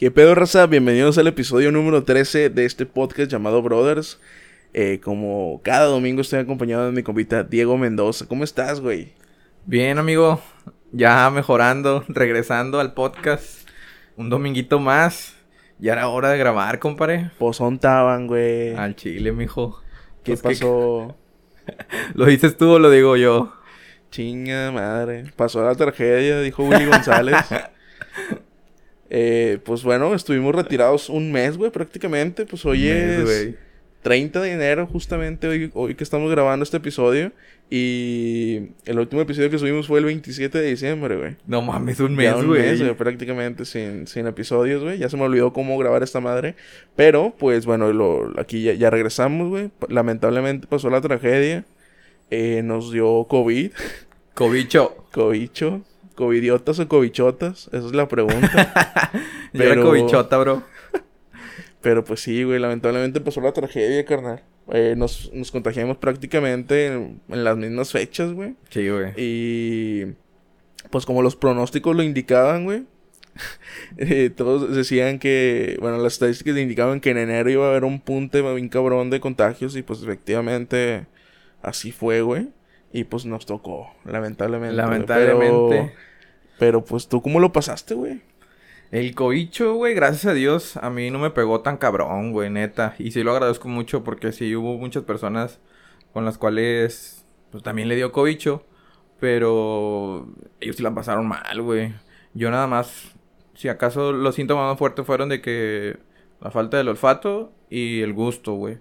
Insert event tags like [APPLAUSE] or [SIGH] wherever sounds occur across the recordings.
¿Qué pedo, raza? Bienvenidos al episodio número 13 de este podcast llamado Brothers. Eh, como cada domingo estoy acompañado de mi compita Diego Mendoza. ¿Cómo estás, güey? Bien, amigo. Ya mejorando, [LAUGHS] regresando al podcast. Un dominguito más. Ya era hora de grabar, compadre. Pozón Taban, güey. Al chile, mijo. ¿Qué Pues, pasó? [LAUGHS] ¿Lo dices tú o lo digo yo? Chinga madre. Pasó la tragedia, dijo Willy González. [LAUGHS] Eh, pues bueno, estuvimos retirados un mes, güey, prácticamente. Pues hoy Mes, es güey. 30 de enero, justamente hoy, hoy que estamos grabando este episodio. Y el último episodio que subimos fue el 27 de diciembre, güey. No mames, un mes, güey. prácticamente sin, sin episodios, güey. Ya se me olvidó cómo grabar esta madre. Pero, pues bueno, lo, aquí ya, ya regresamos, güey. Lamentablemente pasó la tragedia. Eh, nos dio COVID. Cobicho. Covicho. ¿Covidiotas o covichotas? Esa es la pregunta. [LAUGHS] Yo era Pero- cobichota, bro. [LAUGHS] Pero pues sí, güey, lamentablemente pasó la tragedia, carnal. Eh, nos, nos contagiamos prácticamente en, en las mismas fechas, güey. Sí, güey. Y pues como los pronósticos lo indicaban, güey. [LAUGHS] eh, todos decían que, bueno, las estadísticas indicaban que en enero iba a haber un punte bien cabrón de contagios y pues efectivamente así fue, güey. Y pues nos tocó, lamentablemente. Lamentablemente. Pero, pero pues tú, ¿cómo lo pasaste, güey? El cobicho, güey, gracias a Dios, a mí no me pegó tan cabrón, güey, neta. Y sí lo agradezco mucho porque sí hubo muchas personas con las cuales, pues también le dio cobicho. Pero ellos sí la pasaron mal, güey. Yo nada más, si acaso los síntomas más fuertes fueron de que la falta del olfato y el gusto, güey.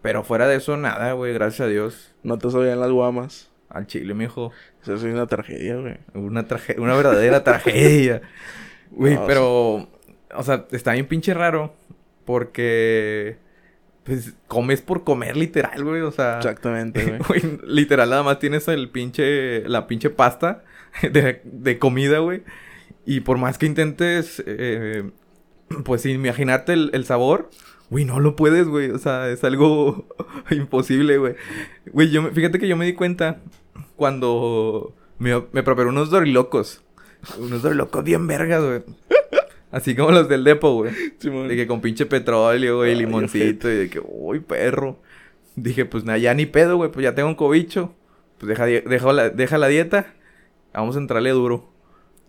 Pero fuera de eso, nada, güey, gracias a Dios. No te sabían las guamas. Al chile, mijo. Eso es una tragedia, güey. Una tragedia, una verdadera tragedia. [LAUGHS] Güey, No, pero, o sea, está bien pinche raro. Porque, pues, comes por comer literal, güey. O sea, Exactamente, [LAUGHS] güey. güey, literal nada más tienes el pinche, la pinche pasta [LAUGHS] de, de comida, güey. Y por más que intentes, eh, pues, imaginarte el, el sabor, güey, no lo puedes, güey. O sea, es algo [LAUGHS] imposible, güey. Güey, yo, me- fíjate que yo me di cuenta cuando me, me preparé unos dorilocos. Unos dorilocos bien vergas, güey. Así como los del depo, güey. Simón. De que con pinche petróleo, güey, Ay, limoncito. Y de que, uy, perro. Dije, pues nada, ya ni pedo, güey. Pues ya tengo un cobicho. Pues deja, la, deja la dieta. Vamos a entrarle duro.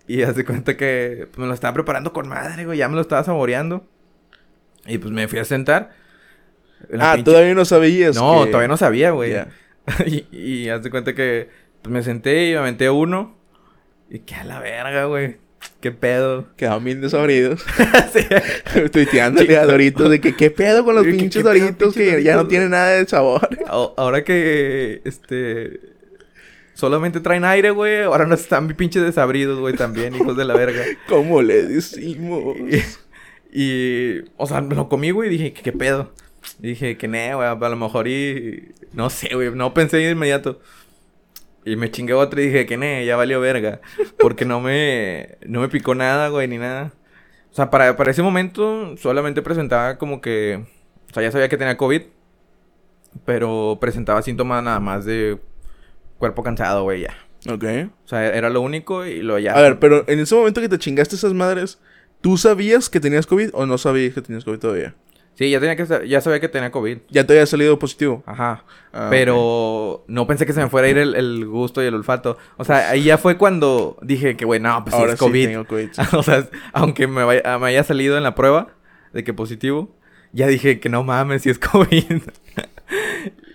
Y hace cuenta que me lo estaba preparando con madre, güey. Ya me lo estaba saboreando. Y pues me fui a sentar. La Ah, pinche- todavía no sabías. No, que- todavía no sabía, güey. [LAUGHS] Y, y haz de cuenta que pues, me senté y me aventé uno. Y que a la verga, güey. ¿Qué pedo? [LAUGHS] Quedaban bien desabridos. [LAUGHS] Sí. Tuiteándole a Doritos de que qué pedo con los ¿Qué- qué- pinches qué Doritos pinches que ya no tienen nada de sabor. Ahora que, este... Solamente traen aire, güey. Ahora no están pinches desabridos, güey, también, hijos de la verga. ¿Cómo le decimos? Y, o sea, lo comí, güey, y dije, ¿qué, qué pedo? Y dije, que ne, güey, a lo mejor y... No sé, güey, no pensé de inmediato. Y me chingué otro y dije, que ne, ya valió verga. Porque no me... No me picó nada, güey, ni nada. O sea, para, para ese momento solamente presentaba como que... O sea, ya sabía que tenía COVID. Pero presentaba síntomas nada más de cuerpo cansado, güey, ya. Ok. O sea, era lo único y lo ya. A ver, pero en ese momento que te chingaste esas madres, ¿tú sabías que tenías COVID o no sabías que tenías COVID todavía? Sí, ya tenía que ya sabía que tenía COVID. Ya te había salido positivo. Ajá. Ah, pero no pensé que se me fuera a ir el, el gusto y el olfato. O sea, ahí ya fue cuando dije que, güey, no, pues sí Ahora es sí COVID. tengo COVID. [LAUGHS] o sea, aunque me, vaya- me haya salido en la prueba de que positivo, ya dije que no mames, si es [LAUGHS] COVID.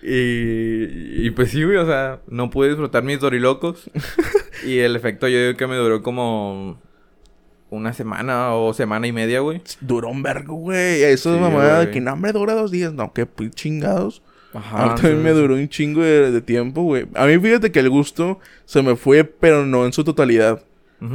y, y pues sí, güey, o sea, no pude disfrutar mis dorilocos. [LAUGHS] y el efecto yo digo que me duró como una semana o semana y media, güey. Duró un vergo, güey. Eso es mamada de que no, hombre, dura dos días. No, pues, chingados. Ajá. a mí también me duró un chingo de, de tiempo, güey. A mí fíjate que el gusto se me fue, pero no en su totalidad.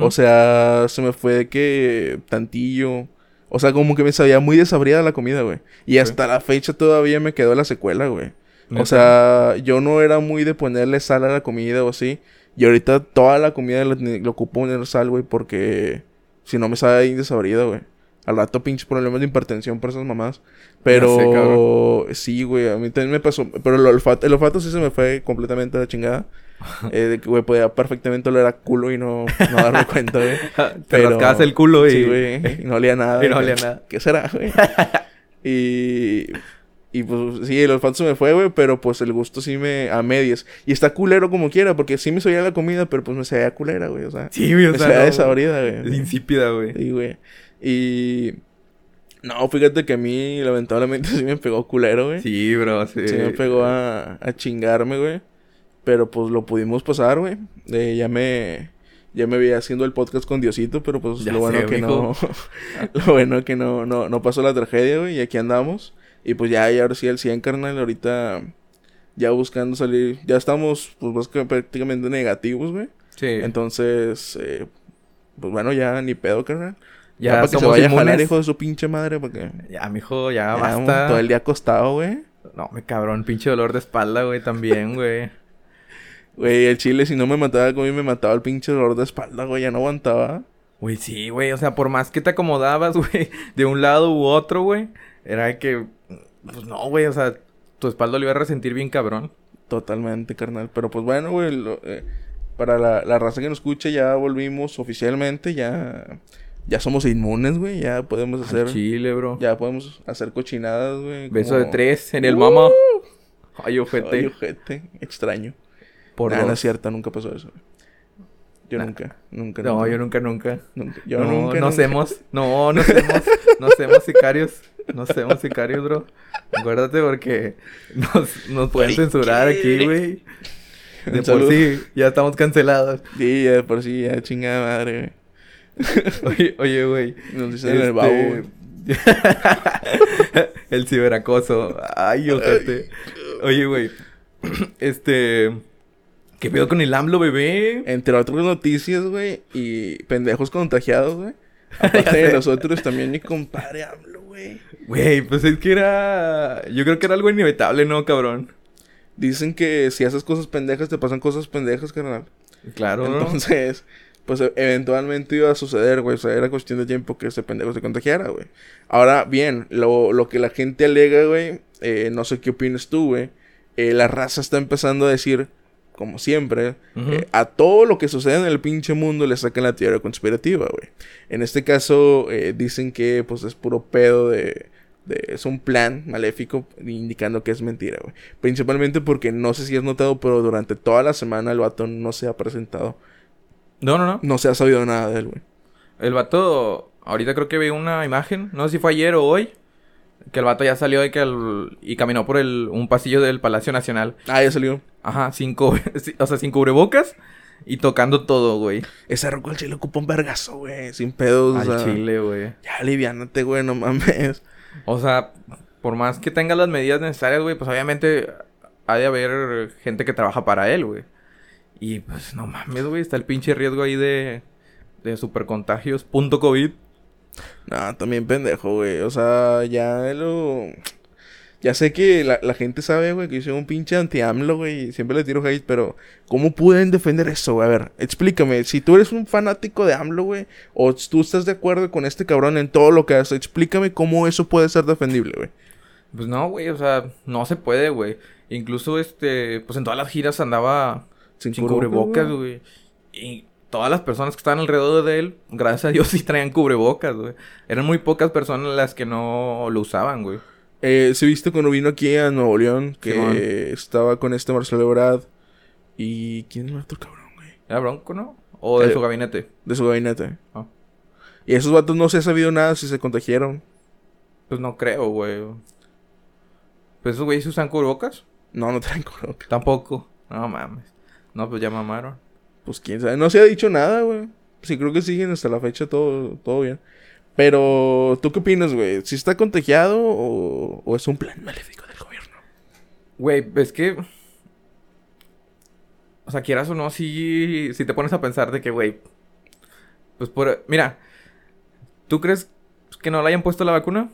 O sea, se me fue de que tantillo. O sea, como que me sabía muy desabrida la comida, güey. Y hasta la fecha todavía me quedó la secuela, güey. O sea, yo no era muy de ponerle sal a la comida o así. Y ahorita toda la comida le, le ocupo poner sal, güey, porque si no me sabe ahí desabrida, güey. Al rato pinches problemas de hipertensión por esas mamás. Pero sé, sí, güey, a mí también me pasó. Pero el olfato, el olfato sí se me fue completamente a la chingada. [LAUGHS] Eh, de que, güey, podía perfectamente oler a culo y no, no darme cuenta, güey. [LAUGHS] Te rascabas el culo y... Sí, güey. Y no olía nada. [LAUGHS] Y no olía nada. ¿Qué será, güey? y... Y pues sí, el olfato se me fue, güey, pero pues el gusto sí me... a medias. Y está culero como quiera, porque sí me sabía la comida, pero pues me sabía culera, güey, o sea... Sí, güey, o me sea, sabía no, desabrida, Es güey. insípida, güey. Sí, güey. Y... No, fíjate que a mí lamentablemente [LAUGHS] sí me pegó culero, güey. Sí, bro, sí. Sí me pegó a, a chingarme, güey. Pero pues lo pudimos pasar, güey. Eh, ya me... Ya me veía haciendo el podcast con Diosito, pero pues Ya lo bueno sé, que mijo. no... [LAUGHS] lo bueno que no, no, no pasó la tragedia, güey. Y aquí andamos. Y pues ya, y ahora sí al 100, carnal. Ahorita ya buscando salir... Ya estamos, pues, prácticamente negativos, güey. Sí. Entonces, eh, pues bueno, ya ni pedo, carnal. ya, para que se vaya a jalar, inmunes. hijo de su pinche madre, porque... Ya, mijo, ya, ya, basta. Todo el día acostado, güey. No, me cabrón, pinche dolor de espalda, güey, también, güey. [LAUGHS] Güey, el chile, si no me mataba como me mataba el pinche dolor de espalda, güey. Ya no aguantaba. Güey, sí, güey, o sea, por más que te acomodabas, [LAUGHS] güey, de un lado u otro, güey, era que, pues no, güey, o sea, tu espalda lo iba a resentir bien cabrón. Totalmente, carnal. Pero pues bueno, güey. lo- eh, para la, la raza que nos escuche, ya volvimos oficialmente. Ya, ya somos inmunes, güey. Ya podemos hacer... Al Chile, bro. Ya podemos hacer cochinadas, güey. Beso como- de tres en el mama. Ay, ojete. Ay, ojete. Extraño. por Nah, no es cierto, nunca pasó eso. güey. Yo Nah. nunca, nunca, No, nunca. yo nunca, nunca. Nunca. Yo no, nunca. no hacemos. No, no hacemos. No hacemos sicarios. No hacemos sicarios, bro. Acuérdate porque nos, nos pueden censurar ¿qué? aquí, güey. De Un por saludo. sí, ya estamos cancelados. Sí, ya de por sí, ya chingada madre, güey. Oye, güey. Nos dicen en el Este, babo, güey. [LAUGHS] el ciberacoso. Ay, ojete. Oye, güey. Este. ¿Qué pedo con el AMLO, bebé? Entre otras noticias, güey, y pendejos contagiados, güey. [LAUGHS] Aparte de nosotros, también mi compadre AMLO, güey. Güey, pues es que era. Yo creo que era algo inevitable, ¿no, cabrón? Dicen que si haces cosas pendejas, te pasan cosas pendejas, carnal. Claro, ¿no? Entonces, pues e- eventualmente iba a suceder, güey. O sea, era cuestión de tiempo que ese pendejo se contagiara, güey. Ahora, bien, lo, lo que la gente alega, güey, eh, no sé qué opinas tú, güey. Eh, la raza está empezando a decir, como siempre, eh, a todo lo que sucede en el pinche mundo le sacan la teoría conspirativa, güey. En este caso, eh, dicen que, pues, es puro pedo de... de- es un plan maléfico indicando que es mentira, güey. Principalmente porque no sé si has notado, pero durante toda la semana el vato no se ha presentado. No, no, no. No se ha sabido nada de él, güey. El vato, ahorita creo que vi una imagen, no sé si fue ayer o hoy, que el vato ya salió y que el- y caminó por el, un pasillo del Palacio Nacional. Ah, ya salió. Ajá, sin [LAUGHS] o sea, sin cubrebocas y tocando todo, güey. Ese roco al chile ocupa un vergazo, güey. Sin pedos, o Al sea. chile, güey. Ya aliviánate, güey, no mames. O sea, por más que tenga las medidas necesarias, güey, pues obviamente ha de haber gente que trabaja para él, güey. Y pues no mames, güey, está el pinche riesgo ahí de, de supercontagios, punto COVID. No, también pendejo, güey. O sea, ya lo. Ya sé que la, la gente sabe, güey, que yo soy un pinche anti-AMLO, güey. y Siempre le tiro hate, pero ¿cómo pueden defender eso, güey? A ver, explícame. Si tú eres un fanático de AMLO, güey, o tú estás de acuerdo con este cabrón en todo lo que hace, explícame cómo eso puede ser defendible, güey. Pues no, güey, o sea, no se puede, güey. Incluso, este, pues en todas las giras andaba Sin sin, cubrebocas, güey. Y todas las personas que estaban alrededor de él, gracias a Dios, [LAUGHS] sí traían cubrebocas, güey. Eran muy pocas personas las que no lo usaban, güey. Eh, ¿Se viste cuando vino aquí a Nuevo León? Que estaba con este Marcelo Ebrard. ¿Y quién el otro cabrón, güey? ¿Era Bronco, no? ¿O de Eh, su gabinete? De su gabinete. Ah. Y esos vatos no se ha sabido nada si se contagiaron. Pues no creo, güey. ¿Pues esos güeyes usan cubrebocas? No, no traen cubrebocas. Tampoco. No mames. No, pues ya mamaron. Pues quién sabe. No se ha dicho nada, güey. Sí, creo que siguen hasta la fecha todo, todo bien. Pero, ¿tú qué opinas, güey? ¿Si está contagiado o, o es un plan maléfico del gobierno? Güey, es que... O sea, quieras o no, si, si te pones a pensar de que, güey... Pues por... Mira, ¿tú crees que no le hayan puesto la vacuna?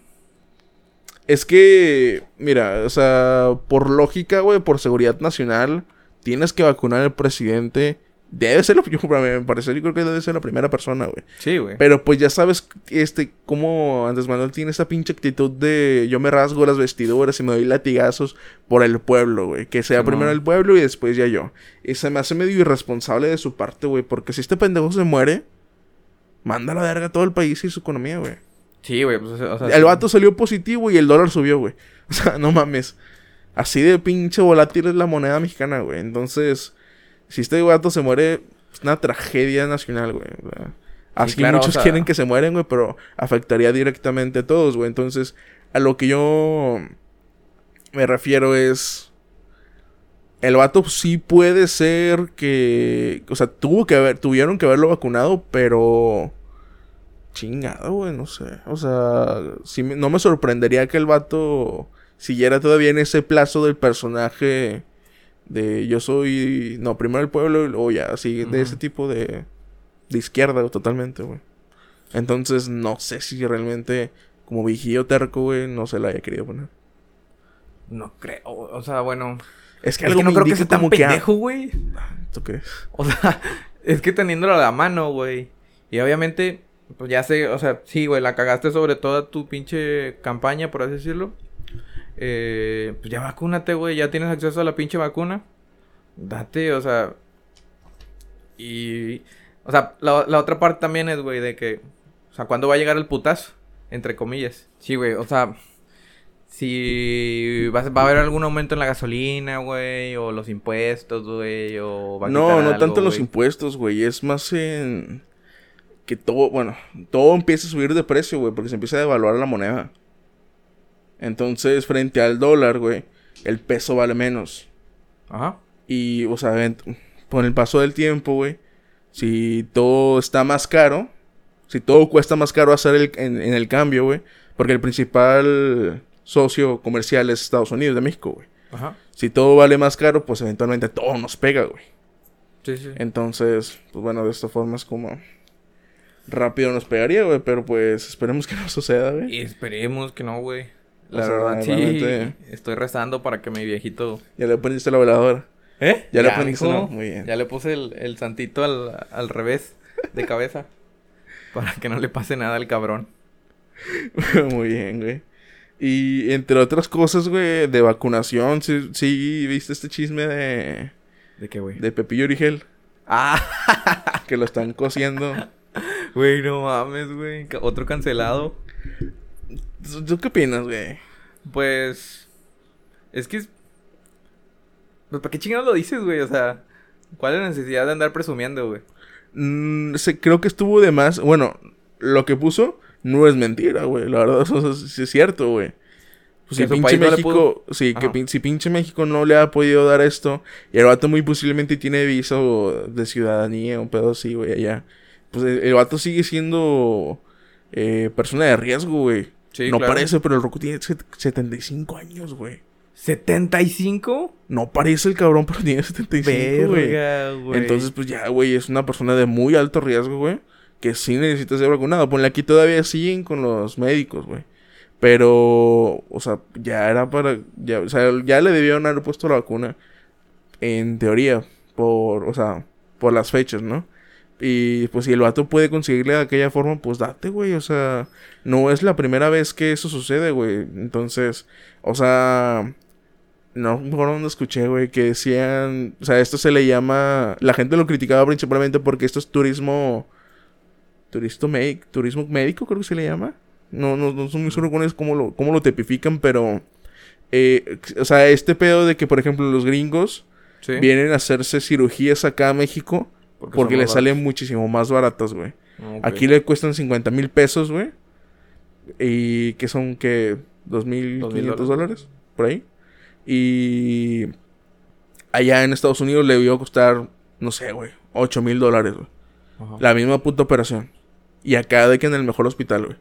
Es que, mira, o sea, por lógica, güey, por seguridad nacional, tienes que vacunar al presidente Debe ser, lo, yo, me parece, yo creo que debe ser la primera persona, güey. Sí, güey. Pero pues ya sabes, este, cómo Andrés Manuel tiene esa pinche actitud de yo me rasgo las vestiduras y me doy latigazos por el pueblo, güey. Que sea Sí, primero no. el pueblo y después ya yo. Y se me hace medio irresponsable de su parte, güey. Porque si este pendejo se muere, manda a la verga a todo el país y su economía, güey. Sí, güey. Pues, o sea, El vato salió positivo y el dólar subió, güey. [LAUGHS] O sea, no mames. Así de pinche volátil es la moneda mexicana, güey. Entonces, si este vato se muere, es una tragedia nacional, güey. Así claro, muchos o sea- quieren que se mueren, güey, pero afectaría directamente a todos, güey. Entonces, a lo que yo me refiero es... El vato sí puede ser que... O sea, tuvo que haber... Tuvieron que haberlo vacunado, pero... Chingado, güey, no sé. O sea, sí no me sorprendería que el vato siguiera todavía en ese plazo del personaje de yo soy, no, primero el pueblo o ya, así, de ese tipo de, de izquierda totalmente, güey. Entonces, no sé si realmente, como vigío terco, güey, no se la haya querido poner. No creo. O sea, bueno. Es que Es algo que no creo que sea tan ah, pendejo, güey. ¿esto qué es? O sea, [LAUGHS] es que teniéndolo a la mano, güey. Y obviamente, pues ya sé, o sea, sí, güey, la cagaste sobre toda tu pinche campaña, por así decirlo. Eh, pues ya vacúnate, güey, ya tienes acceso a la pinche vacuna. Date, o sea. Y. O sea, la, la otra parte también es, güey, de que. O sea, ¿cuándo va a llegar el putazo? Entre comillas. Sí, güey, o sea. Si va, a- va a haber algún aumento en la gasolina, güey, o los impuestos, güey, o va a No, no algo, tanto en los impuestos, güey. Es más en que todo, bueno, todo empieza a subir de precio, güey, porque se empieza a devaluar la moneda. Entonces, frente al dólar, güey, el peso vale menos. Ajá. Y, o sea, con el paso del tiempo, güey, si todo está más caro, si todo cuesta más caro hacer el, en, en el cambio, güey, porque el principal socio comercial es Estados Unidos de México, güey. Ajá. Si todo vale más caro, pues eventualmente todo nos pega, güey. Sí, sí. Entonces, pues bueno, de esta forma es como rápido nos pegaría, güey, pero pues esperemos que no suceda, güey. Y esperemos que no, güey. O La sea, verdad, sí. Estoy rezando para que mi viejito. Ya le prendiste la veladora. ¿Eh? Ya le. ¿no? Muy bien. Ya le puse el, el santito al, al revés de cabeza. [LAUGHS] para que no le pase nada al cabrón. [LAUGHS] Muy bien, güey. Y entre otras cosas, güey, de vacunación, sí, sí viste este chisme de, ¿De qué, güey? de Pepillo Origel, Ah, que lo están cosiendo. [LAUGHS] güey, no mames, güey. Otro cancelado. ¿Tú, tú qué opinas, güey? Pues. Es que. es- Pues, ¿para qué chingados lo dices, güey? O sea, ¿cuál es la necesidad de andar presumiendo, güey? Mm, se- creo que estuvo de más. Bueno, lo que puso no es mentira, güey. La verdad, [LAUGHS] eso sí sí es cierto, güey. Pues si pinche no México, sí, que pin- si pinche México no le ha podido dar esto, y el vato muy posiblemente tiene viso de ciudadanía, un pedo así, güey, allá. Pues el, el vato sigue siendo eh, persona de riesgo, güey. Sí, no claro. parece, pero el Roku tiene set- 75 años, güey. ¿75? No parece el cabrón, pero tiene 75, güey. Verga, güey. Entonces, pues ya, güey, es una persona de muy alto riesgo, güey. Que sí necesita ser vacunado. Ponle aquí todavía siguen con los médicos, güey. Pero, o sea, ya era para. Ya, o sea, ya le debieron haber puesto la vacuna. En teoría. Por, o sea, por las fechas, ¿no? Y pues si el vato puede conseguirle de aquella forma, pues date, güey. O sea, no es la primera vez que eso sucede, güey. Entonces, o sea, no, por donde escuché, güey, que decían, o sea, esto se le llama, la gente lo criticaba principalmente porque esto es turismo, turismo, médico, turismo médico, creo que se le llama. No, no, no son muy eso, cómo lo, cómo lo tipifican, pero, eh, o sea, este pedo de que, por ejemplo, los gringos Sí. vienen a hacerse cirugías acá a México porque más salen muchísimo más baratas, güey. Aquí le cuestan 50 mil pesos, güey. Y que son, que 2.500 dólares. dólares, por ahí. Y allá en Estados Unidos le a costar, no sé, güey, 8 mil dólares, güey. La misma puta operación. Y acá de que en el mejor hospital, güey.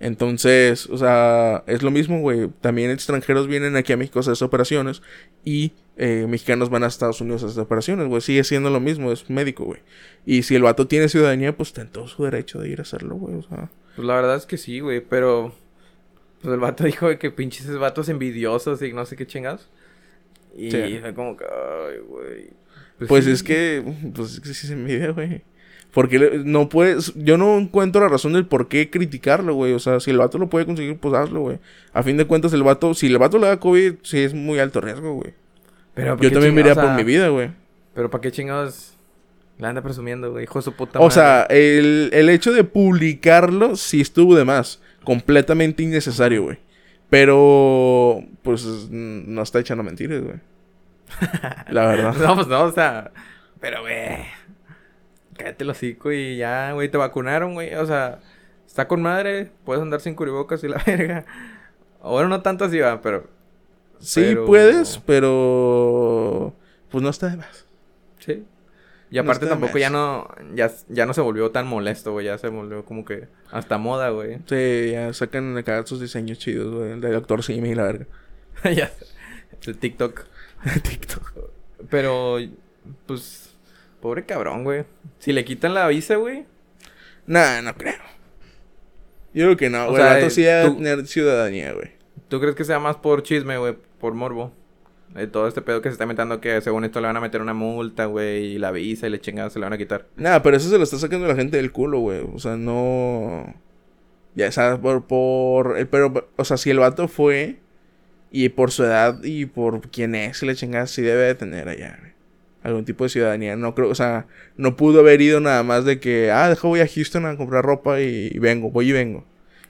Entonces, o sea, es lo mismo, güey. También extranjeros vienen aquí a México a hacer operaciones. Y eh, mexicanos van a Estados Unidos a hacer operaciones, güey. Sigue siendo lo mismo, es médico, güey. Y si el vato tiene ciudadanía, pues está en todo su derecho de ir a hacerlo, güey. O sea, Pues la verdad es que sí, güey, pero... Pues el vato [LAUGHS] dijo que pinches vatos envidiosos y no sé qué chingados. Y Sí. fue como que, ay, güey. Pues, es que. Pues es que sí se mide, güey. Porque no puedes. Yo no encuentro la razón del por qué criticarlo, güey. O sea, si el vato lo puede conseguir, pues hazlo, güey. A fin de cuentas, el vato. Si el vato le da COVID, sí es muy alto riesgo, güey. Pero ¿para Yo también chingados, por o mi vida, güey. Pero ¿para qué chingados la anda presumiendo, güey? Hijo de su puta O madre. sea, el, el hecho de publicarlo sí estuvo de más. Completamente innecesario, güey. Pero, pues, no está echando mentiras, güey. [LAUGHS] La verdad. No, pues no, o sea. Pero, güey. Cállate el hocico y ya, güey, te vacunaron, güey. O sea, está con madre. Puedes andar sin cubrebocas y la [LAUGHS] verga. Bueno, no tanto así, va, pero. Sí Pero- puedes, pero... Pues no está de más. Sí. Y aparte tampoco ya no, ya, ya no se volvió tan molesto, güey. Ya se volvió como que hasta moda, güey. Sí, ya sacan acá sus diseños chidos, güey. El de Doctor Simi y la verga. [LAUGHS] ya. El TikTok. [LAUGHS] TikTok. Pero, pues, pobre cabrón, güey. Si le quitan la visa, güey. Nah, no creo. Yo creo que no, güey. El vato sí va a tú- tener ciudadanía, güey. ¿Tú crees que sea más por chisme, güey? Por morbo. De todo este pedo que se está metiendo que según esto le van a meter una multa, güey. Y la visa y la chingada se le van a quitar. Nah, pero eso se lo está sacando la gente del culo, güey. O sea, no. Ya sabes, por, por. el- Pero, o sea, si el vato fue. Y por su edad y por quién es, y la chingada, sí debe de tener allá, güey. Algún tipo de ciudadanía. No creo, o sea, no pudo haber ido nada más de que, ah, deja voy a Houston a comprar ropa y, y vengo, voy y vengo.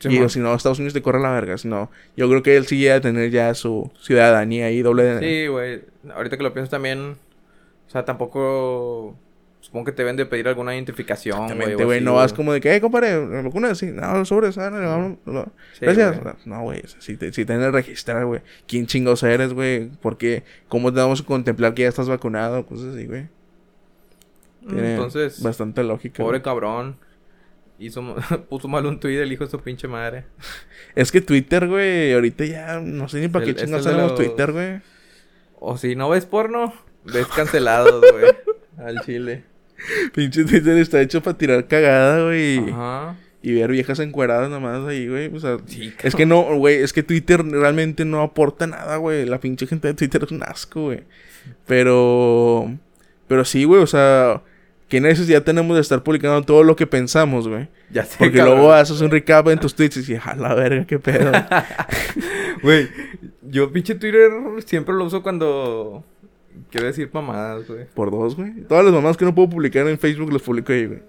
y Simón. o si no, Estados Unidos te corre la verga. Si no, yo creo que él sí debe de tener ya su ciudadanía ahí, doble de. Sí, güey. Ahorita que lo pienso también. O sea, tampoco. Supongo que te deben de pedir alguna identificación, güey. No vas como de que, eh, compadre, ¿me vacunas? Sí, no, sobres, ah, no. Sí, Gracias. güey. No, güey. si te, si te de registrar, güey. ¿Quién chingos eres, güey? Porque, ¿cómo te vamos a contemplar que ya estás vacunado? Cosas así, güey. Tiene Entonces, Bastante lógica. pobre güey. cabrón. Hizo, [LAUGHS] puso mal un tweet el hijo de su pinche madre. Es que Twitter, güey, ahorita ya no sé ni para El- qué chingados tenemos los- Twitter, güey. O si no ves porno, ves cancelados, güey. [LAUGHS] Al chile. Pinche Twitter está hecho para tirar cagada, güey. Ajá. Y ver viejas encueradas nomás ahí, güey. O sea, Sí, es que no, güey, es que Twitter realmente no aporta nada, güey. La pinche gente de Twitter es un asco, güey. Pero, pero sí, güey, o sea, ¿qué necesidad tenemos de estar publicando todo lo que pensamos, güey? Ya sé, Porque cabrón. luego haces un recap en tus tweets y dices, a la verga, qué pedo. [LAUGHS] Güey, yo pinche Twitter siempre lo uso cuando quiero decir mamadas, güey. Por dos, güey. Todas las mamás que no puedo publicar en Facebook las publico ahí, güey.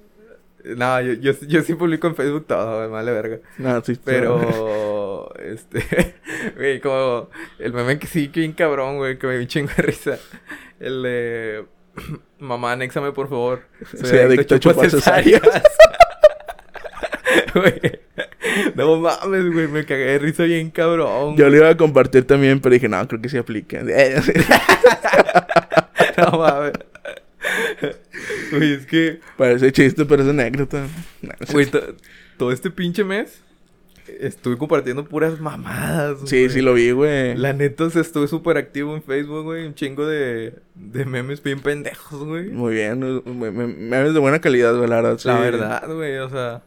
No, yo, yo, yo sí publico en Facebook todo, güey, vale verga. No, sí, Pero, [LAUGHS] este, [LAUGHS] güey, como el meme que sí, que bien cabrón, güey, que me dio un chingo de risa. El de, [CLEARS THROAT] mamá, anéxame, por favor. Soy adicto a chupar cesáreas. [LAUGHS] Güey, [LAUGHS] no mames, güey, me cagué de risa bien cabrón. Yo lo iba a compartir también, pero dije, no, creo que [LAUGHS] sí aplica. No mames. Güey, es que, Parece chiste, pero es anécdota. Güey, to- todo este pinche mes estuve compartiendo puras mamadas. Sí, sí lo vi, güey. La neta, o sea, estuve súper activo en Facebook, güey. Un chingo de, de memes bien pendejos, güey. Muy bien, me- me- me- memes de buena calidad, güey, la verdad. La sí. verdad, güey, o sea...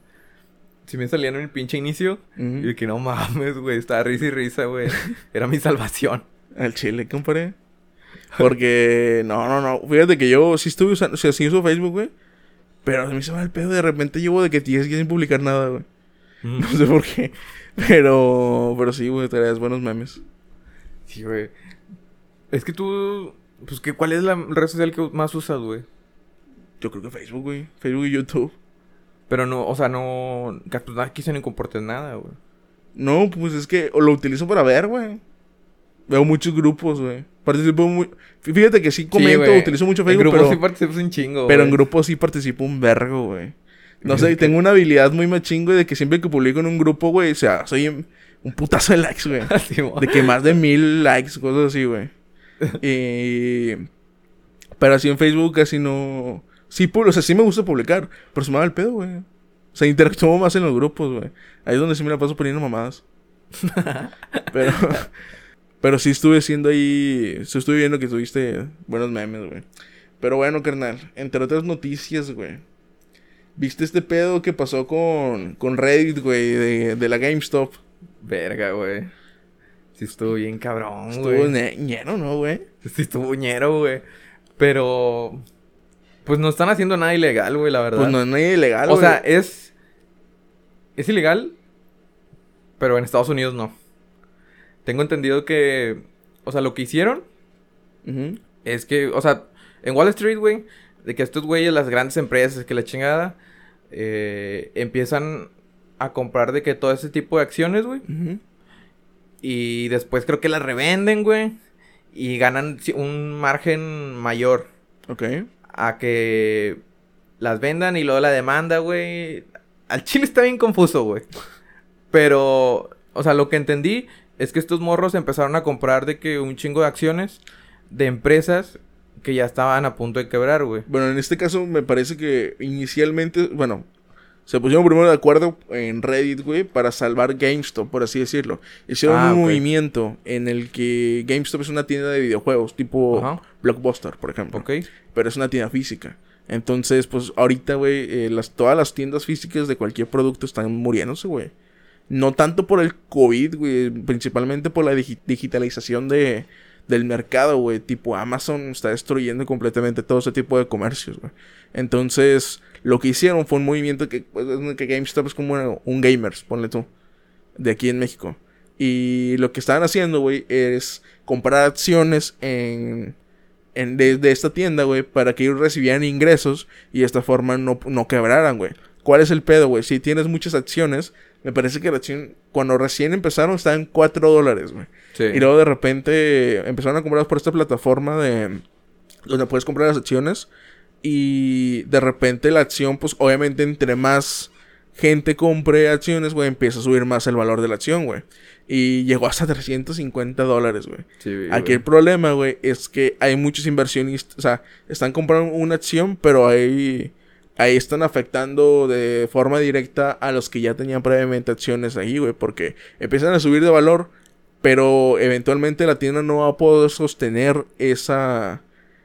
Si me salían en el pinche inicio, y de que no mames, güey, estaba risa y risa, güey. Era mi salvación. Al chile, compadre. Porque, no, no, no. Fíjate que yo sí estuve usando, o sea, sí uso Facebook, güey. Pero a mí se va el pedo. De repente llevo de que 10 días sin publicar nada, güey. No sé por qué. Pero, pero sí, güey, traes buenos memes. Sí, güey. Es que tú... Pues, que, ¿cuál es la red social que más usas, güey? Yo creo que Facebook, güey. Facebook y YouTube. Pero no, o sea, no... Que pues, no quise ni comportes nada, güey. No, pues es que lo utilizo para ver, güey. Veo muchos grupos, güey. Participo muy... Fíjate que sí comento, utilizo mucho En Facebook, grupos pero... sí participas un chingo, Pero en grupos sí participo un vergo, güey. No sé, tengo una habilidad muy machín, güey, de que siempre que publico en un grupo, güey, o sea, soy un putazo de likes, güey. [LAUGHS] Sí, mo. De que más de mil likes, cosas así, güey. [LAUGHS] Y... Pero así en Facebook casi no... Sí, o sea, sí me gusta publicar, pero se me va el pedo, güey. O sea, interactúo más en los grupos, güey. Ahí es donde sí me la paso poniendo mamadas. [LAUGHS] pero... Pero sí estuve haciendo ahí... Sí estuve viendo que tuviste buenos memes, güey. Pero bueno, carnal. Entre otras noticias, güey. ¿Viste este pedo que pasó con, con Reddit, güey? De, de la GameStop. Verga, güey. Sí estuvo bien cabrón, Estuvo güey. ne- ñero, ¿no, güey? Sí estuvo ñero, güey. Pero. Pues no están haciendo nada ilegal, güey, la verdad. Pues no es nada ilegal, O güey. sea, es. Es ilegal. Pero en Estados Unidos no. Tengo entendido que. O sea, lo que hicieron es que. O sea, en Wall Street, güey. De que estos güeyes, las grandes empresas, que la chingada. eh, empiezan a comprar de que todo ese tipo de acciones, güey. Y después creo que las revenden, güey. Y ganan un margen mayor Ok. A que las vendan y luego la demanda, güey. Al chile está bien confuso, güey. Pero, o sea, lo que entendí es que estos morros empezaron a comprar de que un chingo de acciones de empresas que ya estaban a punto de quebrar, güey. Bueno, en este caso me parece que inicialmente, bueno, se pusieron primero de acuerdo en Reddit, güey, para salvar GameStop, por así decirlo. Hicieron Ah, un movimiento en el que GameStop es una tienda de videojuegos, tipo Ajá. Blockbuster, por ejemplo. ¿Ok? Pero es una tienda física. Entonces, pues ahorita, güey, eh, las, todas las tiendas físicas de cualquier producto están muriéndose, güey. No tanto por el COVID, güey, principalmente por la digi- digitalización de, del mercado, güey. Tipo Amazon está destruyendo completamente todo ese tipo de comercios, güey. Entonces, lo que hicieron fue un movimiento que, pues, es que GameStop es como un gamers, ponle tú, de aquí en México. Y lo que estaban haciendo, güey, es comprar acciones en, en de, de esta tienda, güey, para que ellos recibieran ingresos y de esta forma no, no quebraran, güey. ¿Cuál es el pedo, güey? Si tienes muchas acciones, me parece que la acción, cuando recién empezaron, estaba en 4 dólares, güey. Sí. Y luego de repente empezaron a comprar por esta plataforma de donde puedes comprar las acciones. Y de repente la acción, pues obviamente entre más gente compre acciones, güey, empieza a subir más el valor de la acción, güey. Y llegó hasta 350 dólares, güey. Sí. Aquí el problema, güey, es que hay muchos inversionistas, o sea, están comprando una acción, pero ahí, ahí están afectando de forma directa a los que ya tenían previamente acciones ahí, güey, porque empiezan a subir de valor, pero eventualmente la tienda no va a poder sostener esa,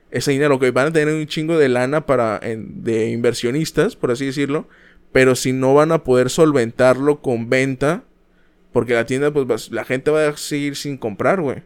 ese dinero, que van a tener un chingo de lana para, en- de inversionistas, por así decirlo, pero si no van a poder solventarlo con venta, porque la tienda, pues va- la gente va a seguir sin comprar, güey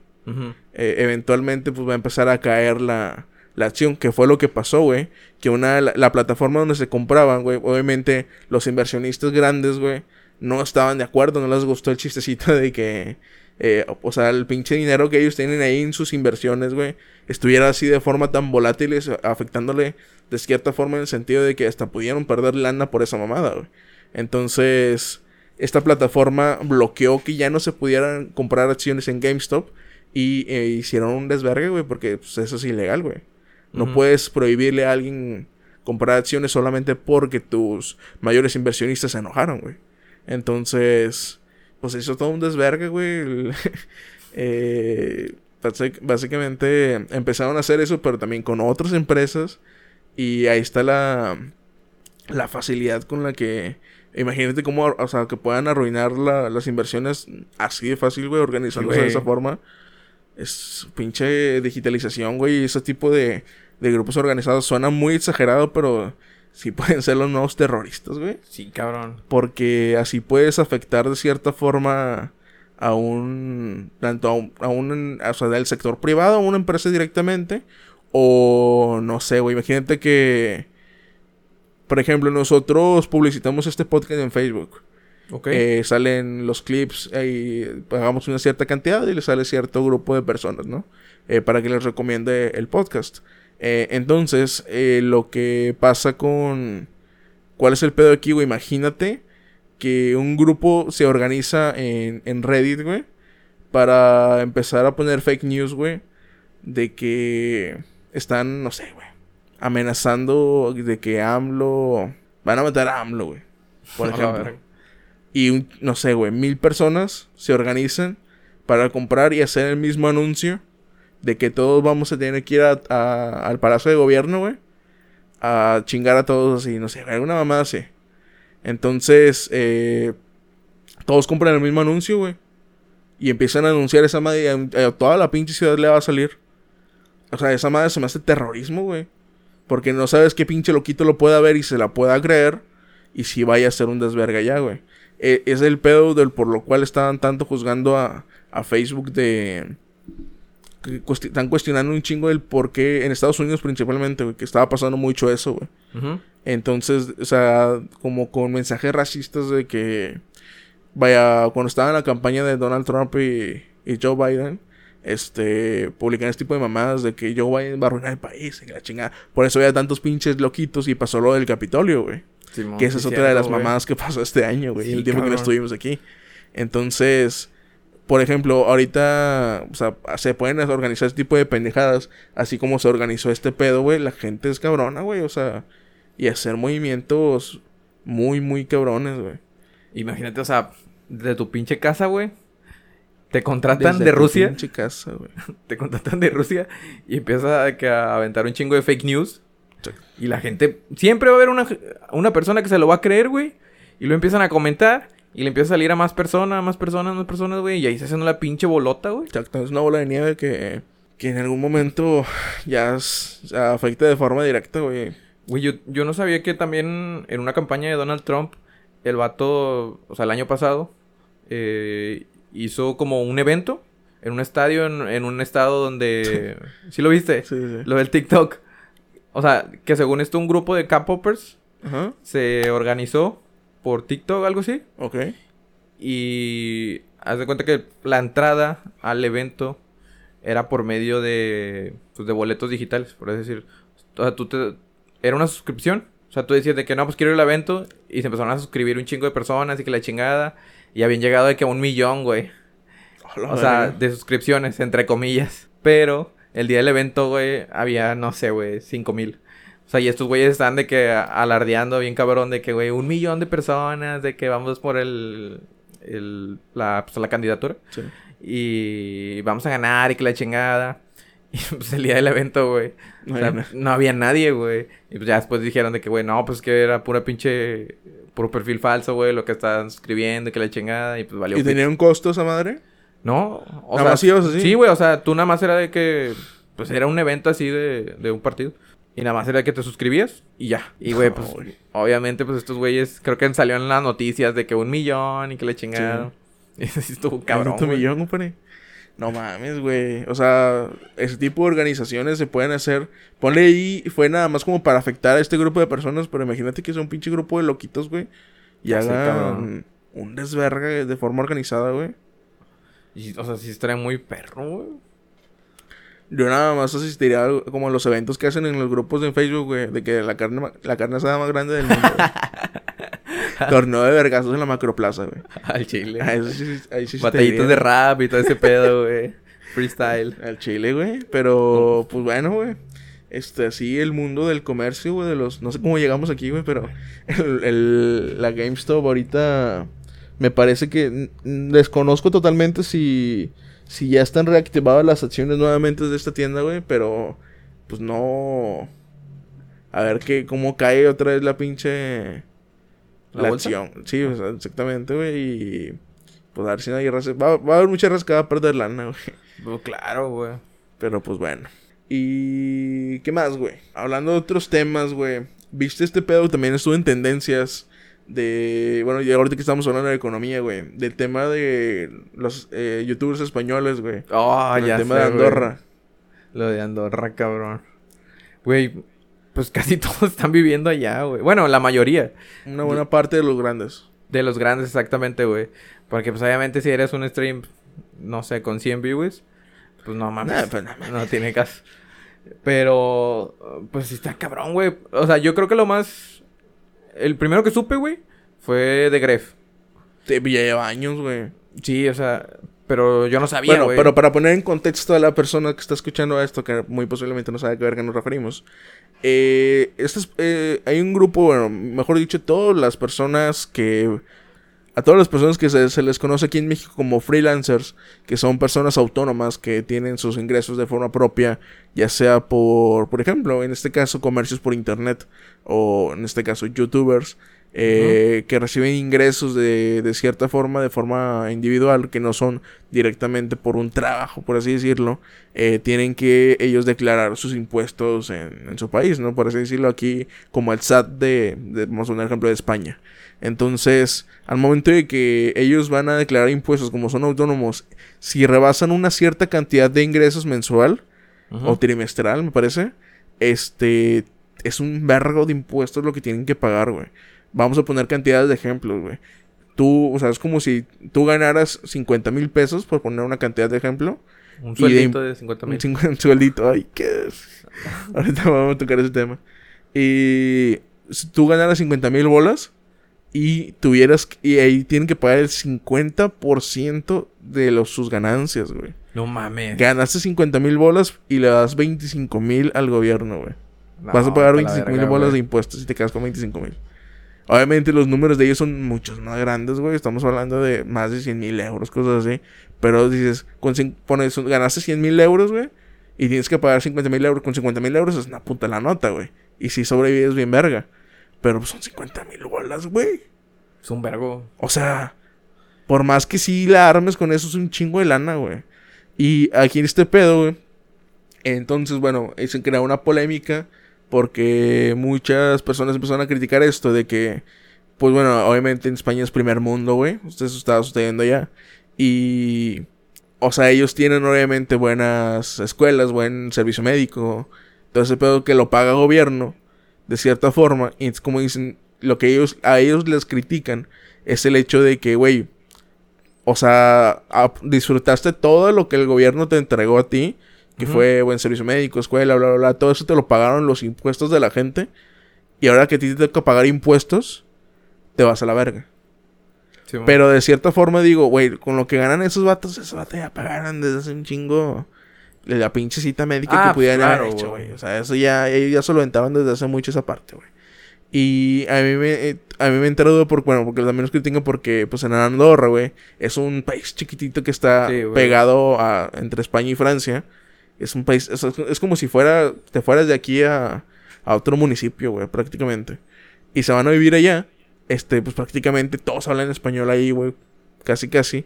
eh, eventualmente pues va a empezar a caer la, la acción, que fue lo que pasó, güey. Que una, la, la plataforma donde se compraban, güey, obviamente los inversionistas grandes, güey, no estaban de acuerdo, no les gustó el chistecito de que, eh, o sea, el pinche dinero que ellos tienen ahí en sus inversiones, güey, estuviera así de forma tan volátil, afectándole de cierta forma en el sentido de que hasta pudieron perder lana por esa mamada, güey. Entonces, esta plataforma bloqueó que ya no se pudieran comprar acciones en GameStop y eh, hicieron un desvergue, güey, porque pues, eso es ilegal, güey. No puedes prohibirle a alguien comprar acciones solamente porque tus mayores inversionistas se enojaron, güey. Entonces, pues hizo todo un desvergue, güey. [LAUGHS] Eh, básicamente empezaron a hacer eso, pero también con otras empresas. Y ahí está la, la facilidad con la que... Imagínate cómo, o sea, que puedan arruinar la- las inversiones así de fácil, güey, organizándose de esa forma. Es pinche digitalización, güey, y ese tipo de, de grupos organizados suena muy exagerado, pero sí pueden ser los nuevos terroristas, güey. Sí, cabrón. Porque así puedes afectar de cierta forma a un... Tanto a un... A un o sea, del sector privado, a una empresa directamente. O no sé, güey. Imagínate que... Por ejemplo, nosotros publicitamos este podcast en Facebook. Ok. Eh, salen los clips y pagamos una cierta cantidad y le sale cierto grupo de personas, ¿no? Eh, para que les recomiende el podcast. Eh, entonces, eh, lo que pasa con... ¿Cuál es el pedo aquí, güey? Imagínate que un grupo se organiza en, en Reddit, güey, para empezar a poner fake news, güey, de que están, no sé, güey, amenazando de que AMLO... Van a matar a AMLO, güey. Por [LAUGHS] ejemplo. Y, un- no sé, güey, mil personas se organizan para comprar y hacer el mismo anuncio de que todos vamos a tener que ir a- a- al Palacio de Gobierno, güey. A chingar a todos así, no sé, alguna mamada así. Entonces, eh, todos compran el mismo anuncio, güey. Y empiezan a anunciar esa madre. a toda la pinche ciudad le va a salir. O sea, esa madre se me hace terrorismo, güey. Porque no sabes qué pinche loquito lo pueda ver y se la pueda creer. Y si vaya a ser un desverga ya, güey. E- es el pedo del por lo cual estaban tanto juzgando a, a Facebook de... que están cuestionando un chingo el por qué en Estados Unidos principalmente, güey, que estaba pasando mucho eso, güey. Entonces, o sea, como con mensajes racistas de que, vaya, cuando estaba en la campaña de Donald Trump y, y Joe Biden, este, publican este tipo de mamadas de que Joe Biden va a arruinar el país, y la chingada. Por eso había tantos pinches loquitos y pasó lo del Capitolio, güey. Simón, Que esa es otra de las mamadas que pasó este año, güey. Sí, el tiempo que no estuvimos aquí. Entonces, por ejemplo, ahorita, o sea, se pueden organizar este tipo de pendejadas. Así como se organizó este pedo, güey. La gente es cabrona, güey. O sea, y hacer movimientos muy, muy cabrones, güey. Imagínate, o sea, de tu pinche casa, güey. Te contratan Desde de Rusia. casa. [LAUGHS] Te contratan de Rusia y empiezas a, que a aventar un chingo de fake news. Sí. Y la gente... Siempre va a haber una, una persona que se lo va a creer, güey. Y lo empiezan a comentar. Y le empieza a salir a más personas, más personas, más personas, güey. Y ahí se hace una pinche bolota, güey. Exacto, es una bola de nieve que, que en algún momento ya es- o sea, afecta de forma directa, güey. Güey, yo, yo no sabía que también en una campaña de Donald Trump, el vato, o sea, el año pasado, eh, hizo como un evento en un estadio, en, en un estado donde... [LAUGHS] ¿Sí lo viste? Sí, sí. Lo del TikTok. O sea, que según esto un grupo de K-Poppers Ajá, se organizó por TikTok, algo así. ok. Y haz de cuenta que la entrada al evento era por medio de, pues, de boletos digitales, por así decir. O sea, tú te... Era una suscripción. O sea, tú decías de que no, pues quiero ir al evento. Y se empezaron a suscribir un chingo de personas y que la chingada. Y habían llegado de que un millón, güey. Hola, O sea, de suscripciones, entre comillas. Pero el día del evento, güey, había, no sé, güey, cinco mil. O sea, y estos güeyes están de que alardeando bien cabrón de que, güey, un millón de personas, de que vamos por el, el la, pues, la candidatura. Sí. Y vamos a ganar y que la chingada. [LAUGHS] Y pues el día del evento, güey. O sea, no había nadie, güey. Y pues ya después dijeron de que, güey, no, pues que era pura pinche... Puro perfil falso, güey, lo que estaban escribiendo y que la chingada. Y pues valió ¿Y tenía un costo esa madre? No, o Nada sea, más así. Sí, güey, o sea, tú nada más era de que, pues era un evento así de, de un partido. Y nada más era que te suscribías y ya. Y, güey, No, pues, obviamente, pues estos güeyes, creo que salió en las noticias de que un millón y que le chingaron. [LAUGHS] Y eso sí estuvo cabrón, güey. millón, compadre. No mames, güey. O sea, ese tipo de organizaciones se pueden hacer. Ponle ahí, fue nada más como para afectar a este grupo de personas, pero imagínate que es un pinche grupo de loquitos, güey. Y hagan cabrón. un desverga de forma organizada, güey. Y, o sea, sí estaría muy perro, güey. Yo nada más asistiría a- como a los eventos que hacen en los grupos de Facebook, güey, de que la carne, la carne asada más grande del mundo. [LAUGHS] [LAUGHS] Torneo de vergazos en la macroplaza, güey. Al chile. Ah, sí- ahí sí Batallitas de rap y todo ese pedo, [LAUGHS] güey. Freestyle. Al Chile, güey. Pero, pues bueno, güey. Este, así el mundo del comercio, güey, de los... No sé cómo llegamos aquí, güey, pero... [LAUGHS] El, el- la GameStop ahorita... Me parece que... Desconozco totalmente si... Si ya están reactivadas las acciones nuevamente de esta tienda, güey, pero... Pues no... A ver qué... Cómo cae otra vez la pinche... ¿La La, acción. Sí, o sea, exactamente, güey, y... Pues a ver si no hay raza... Va, va a haber mucha que va a perder lana, güey. Pues, claro, güey. Pero pues bueno. ¿Y qué más, güey? Hablando de otros temas, güey. ¿Viste este pedo? También estuvo en tendencias de... Bueno, y ahorita que estamos hablando de economía, güey. Del tema de los eh, youtubers españoles, güey. Oh, Con el ya tema sé, de. Andorra. Lo de Andorra, cabrón. Güey, pues casi [LAUGHS] todos están viviendo allá, güey. Bueno, la mayoría. Una buena parte de los grandes. De los grandes, exactamente, güey. Porque, pues, obviamente, si eres un stream, no sé, con 100 viewers, pues no mames. Nah, pues, no mames. no tiene caso. Pero, pues sí está cabrón, güey. O sea, yo creo que lo más. El primero que supe, güey, fue de Gref. Te ya lleva años, güey. Sí, o sea, pero yo no sabía, Bueno, pero para poner en contexto a la persona que está escuchando esto, que muy posiblemente no sabe a qué verga nos referimos. Eh, este es- eh, hay un grupo, bueno, mejor dicho, todas las personas que... A todas las personas que se, se les conoce aquí en México como freelancers, que son personas autónomas que tienen sus ingresos de forma propia, ya sea por, por ejemplo, en este caso, comercios por internet, o en este caso, youtubers. Eh, que reciben ingresos de, de, cierta forma, de forma individual, que no son directamente por un trabajo, por así decirlo, eh, tienen que ellos declarar sus impuestos en, en, su país, ¿no? Por así decirlo aquí, como el SAT de, de, vamos a un ejemplo de España. Entonces, al momento de que ellos van a declarar impuestos como son autónomos, si rebasan una cierta cantidad de ingresos mensual uh -huh. o trimestral, me parece, este es un vergo de impuestos lo que tienen que pagar, güey. Vamos a poner cantidades de ejemplos, güey. Tú, o sea, es como si tú ganaras 50 mil pesos, por poner una cantidad de ejemplo. Un sueldito de, de 50 mil. Un sueldito, ay, qué. [LAUGHS] Ahorita vamos a tocar ese tema. Y si tú ganaras 50 mil bolas y tuvieras. Y ahí tienen que pagar el 50% de los, sus ganancias, güey. No mames. Ganaste 50 mil bolas y le das 25 mil al gobierno, güey. No, Vas a pagar 25 mil bolas de impuestos y te quedas con 25 mil. Obviamente los números de ellos son muchos más grandes, güey. Estamos hablando de más de 100 mil euros, cosas así. Pero dices, con, pones, ganaste 100 mil euros, güey. Y tienes que pagar 50 mil euros. Con 50 mil euros es una puta la nota, güey. Y si sobrevives bien verga. Pero son 50 mil bolas, güey. Es un vergo. O sea, por más que sí la armes con eso, es un chingo de lana, güey. Y aquí en este pedo, güey. Entonces, bueno, se crea una polémica porque muchas personas empezaron a criticar esto de que, pues bueno, obviamente en España es primer mundo, güey. Eso está sucediendo ya. Y, o sea, ellos tienen obviamente buenas escuelas, buen servicio médico. Todo ese pedo que lo paga gobierno, de cierta forma. Y es como dicen, lo que ellos, a ellos les critican es el hecho de que, güey, o sea, disfrutaste todo lo que el gobierno te entregó a ti que uh -huh. fue buen servicio médico, escuela, bla, bla, bla, todo eso te lo pagaron los impuestos de la gente. Y ahora que a ti te toca pagar impuestos, te vas a la verga. Sí, Pero de cierta forma digo, güey, con lo que ganan esos vatos, esos vatos ya pagaron desde hace un chingo la pinche cita médica ah, que pudieran claro, haber hecho, güey. O sea, eso ya, ellos ya solventaban desde hace mucho esa parte, güey. Y a mí me, a mí me enteró por, bueno, porque también nos critican porque, pues en Andorra, güey, es un país chiquitito que está sí, pegado a, entre España y Francia. Es un país, es, es, como si fuera, te fueras de aquí a, a otro municipio, güey, prácticamente. Y se van a vivir allá. Este, pues prácticamente todos hablan español ahí, güey. Casi, casi.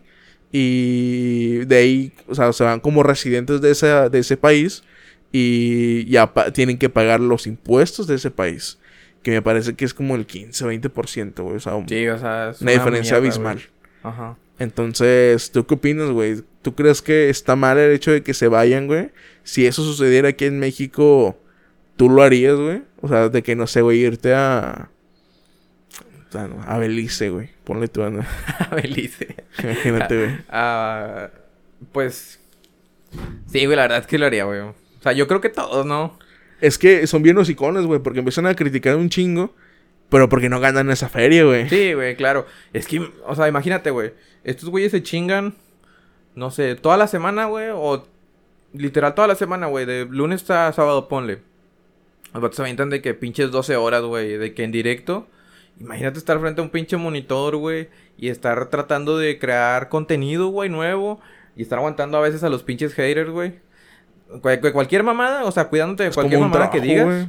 Y de ahí, o sea, se van como residentes de, esa, de ese país. Y ya tienen que pagar los impuestos de ese país. Que me parece que es como el 15 o 20%, güey. O sea, sí, o sea una, una, diferencia mierda, abismal. Ajá. Entonces, ¿tú qué opinas, güey? ¿Tú crees que está mal el hecho de que se vayan, güey? Si eso sucediera aquí en México, ¿tú lo harías, güey? O sea, de que, no sé, güey, irte a... A Belice, güey. Ponle tú, ¿no? [LAUGHS] a Belice. Imagínate, güey. Uh, [LAUGHS] pues... Sí, güey, la verdad es que lo haría, güey. O sea, yo creo que todos, ¿no? Es que son bien hocicones, güey, porque empiezan a criticar un chingo... Pero porque no ganan esa feria, güey. Sí, güey, claro. Es que, o sea, imagínate, güey. Estos güeyes se chingan, no sé, toda la semana, güey. O literal toda la semana, güey. De lunes a sábado, ponle. Los vatos se avientan de que pinches 12 horas, güey. De que en directo. Imagínate estar frente a un pinche monitor, güey. Y estar tratando de crear contenido, güey, nuevo. Y estar aguantando a veces a los pinches haters, güey. Cualquier mamada, o sea, cuidándote de Es cualquier mamada que digas.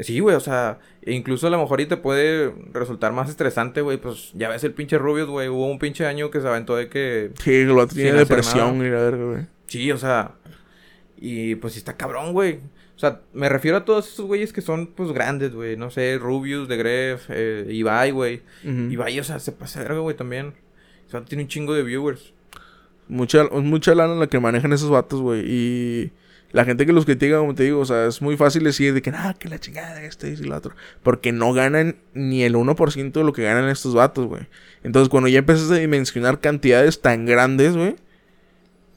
Sí, güey, o sea, e incluso a lo mejor y te puede resultar más estresante, güey. Pues ya ves el pinche Rubius, güey. Hubo un pinche año que se aventó de que. Sí, vato tiene depresión y la verga, güey. Sí, o sea. Y pues sí está cabrón, güey. O sea, me refiero a todos esos güeyes que son, pues, grandes, güey. No sé, Rubius, De Gref, eh, Ibai, güey. Ibai, o sea, se pasa de verga, güey, también. O sea, tiene un chingo de viewers. Mucha, mucha lana la que manejan esos vatos, güey. Y la gente que los critica, como te digo, o sea, es muy fácil decir de que, ah, que la chingada, este y lo otro. Porque no ganan ni el 1% de lo que ganan estos vatos, güey. Entonces, cuando ya empiezas a dimensionar cantidades tan grandes, güey.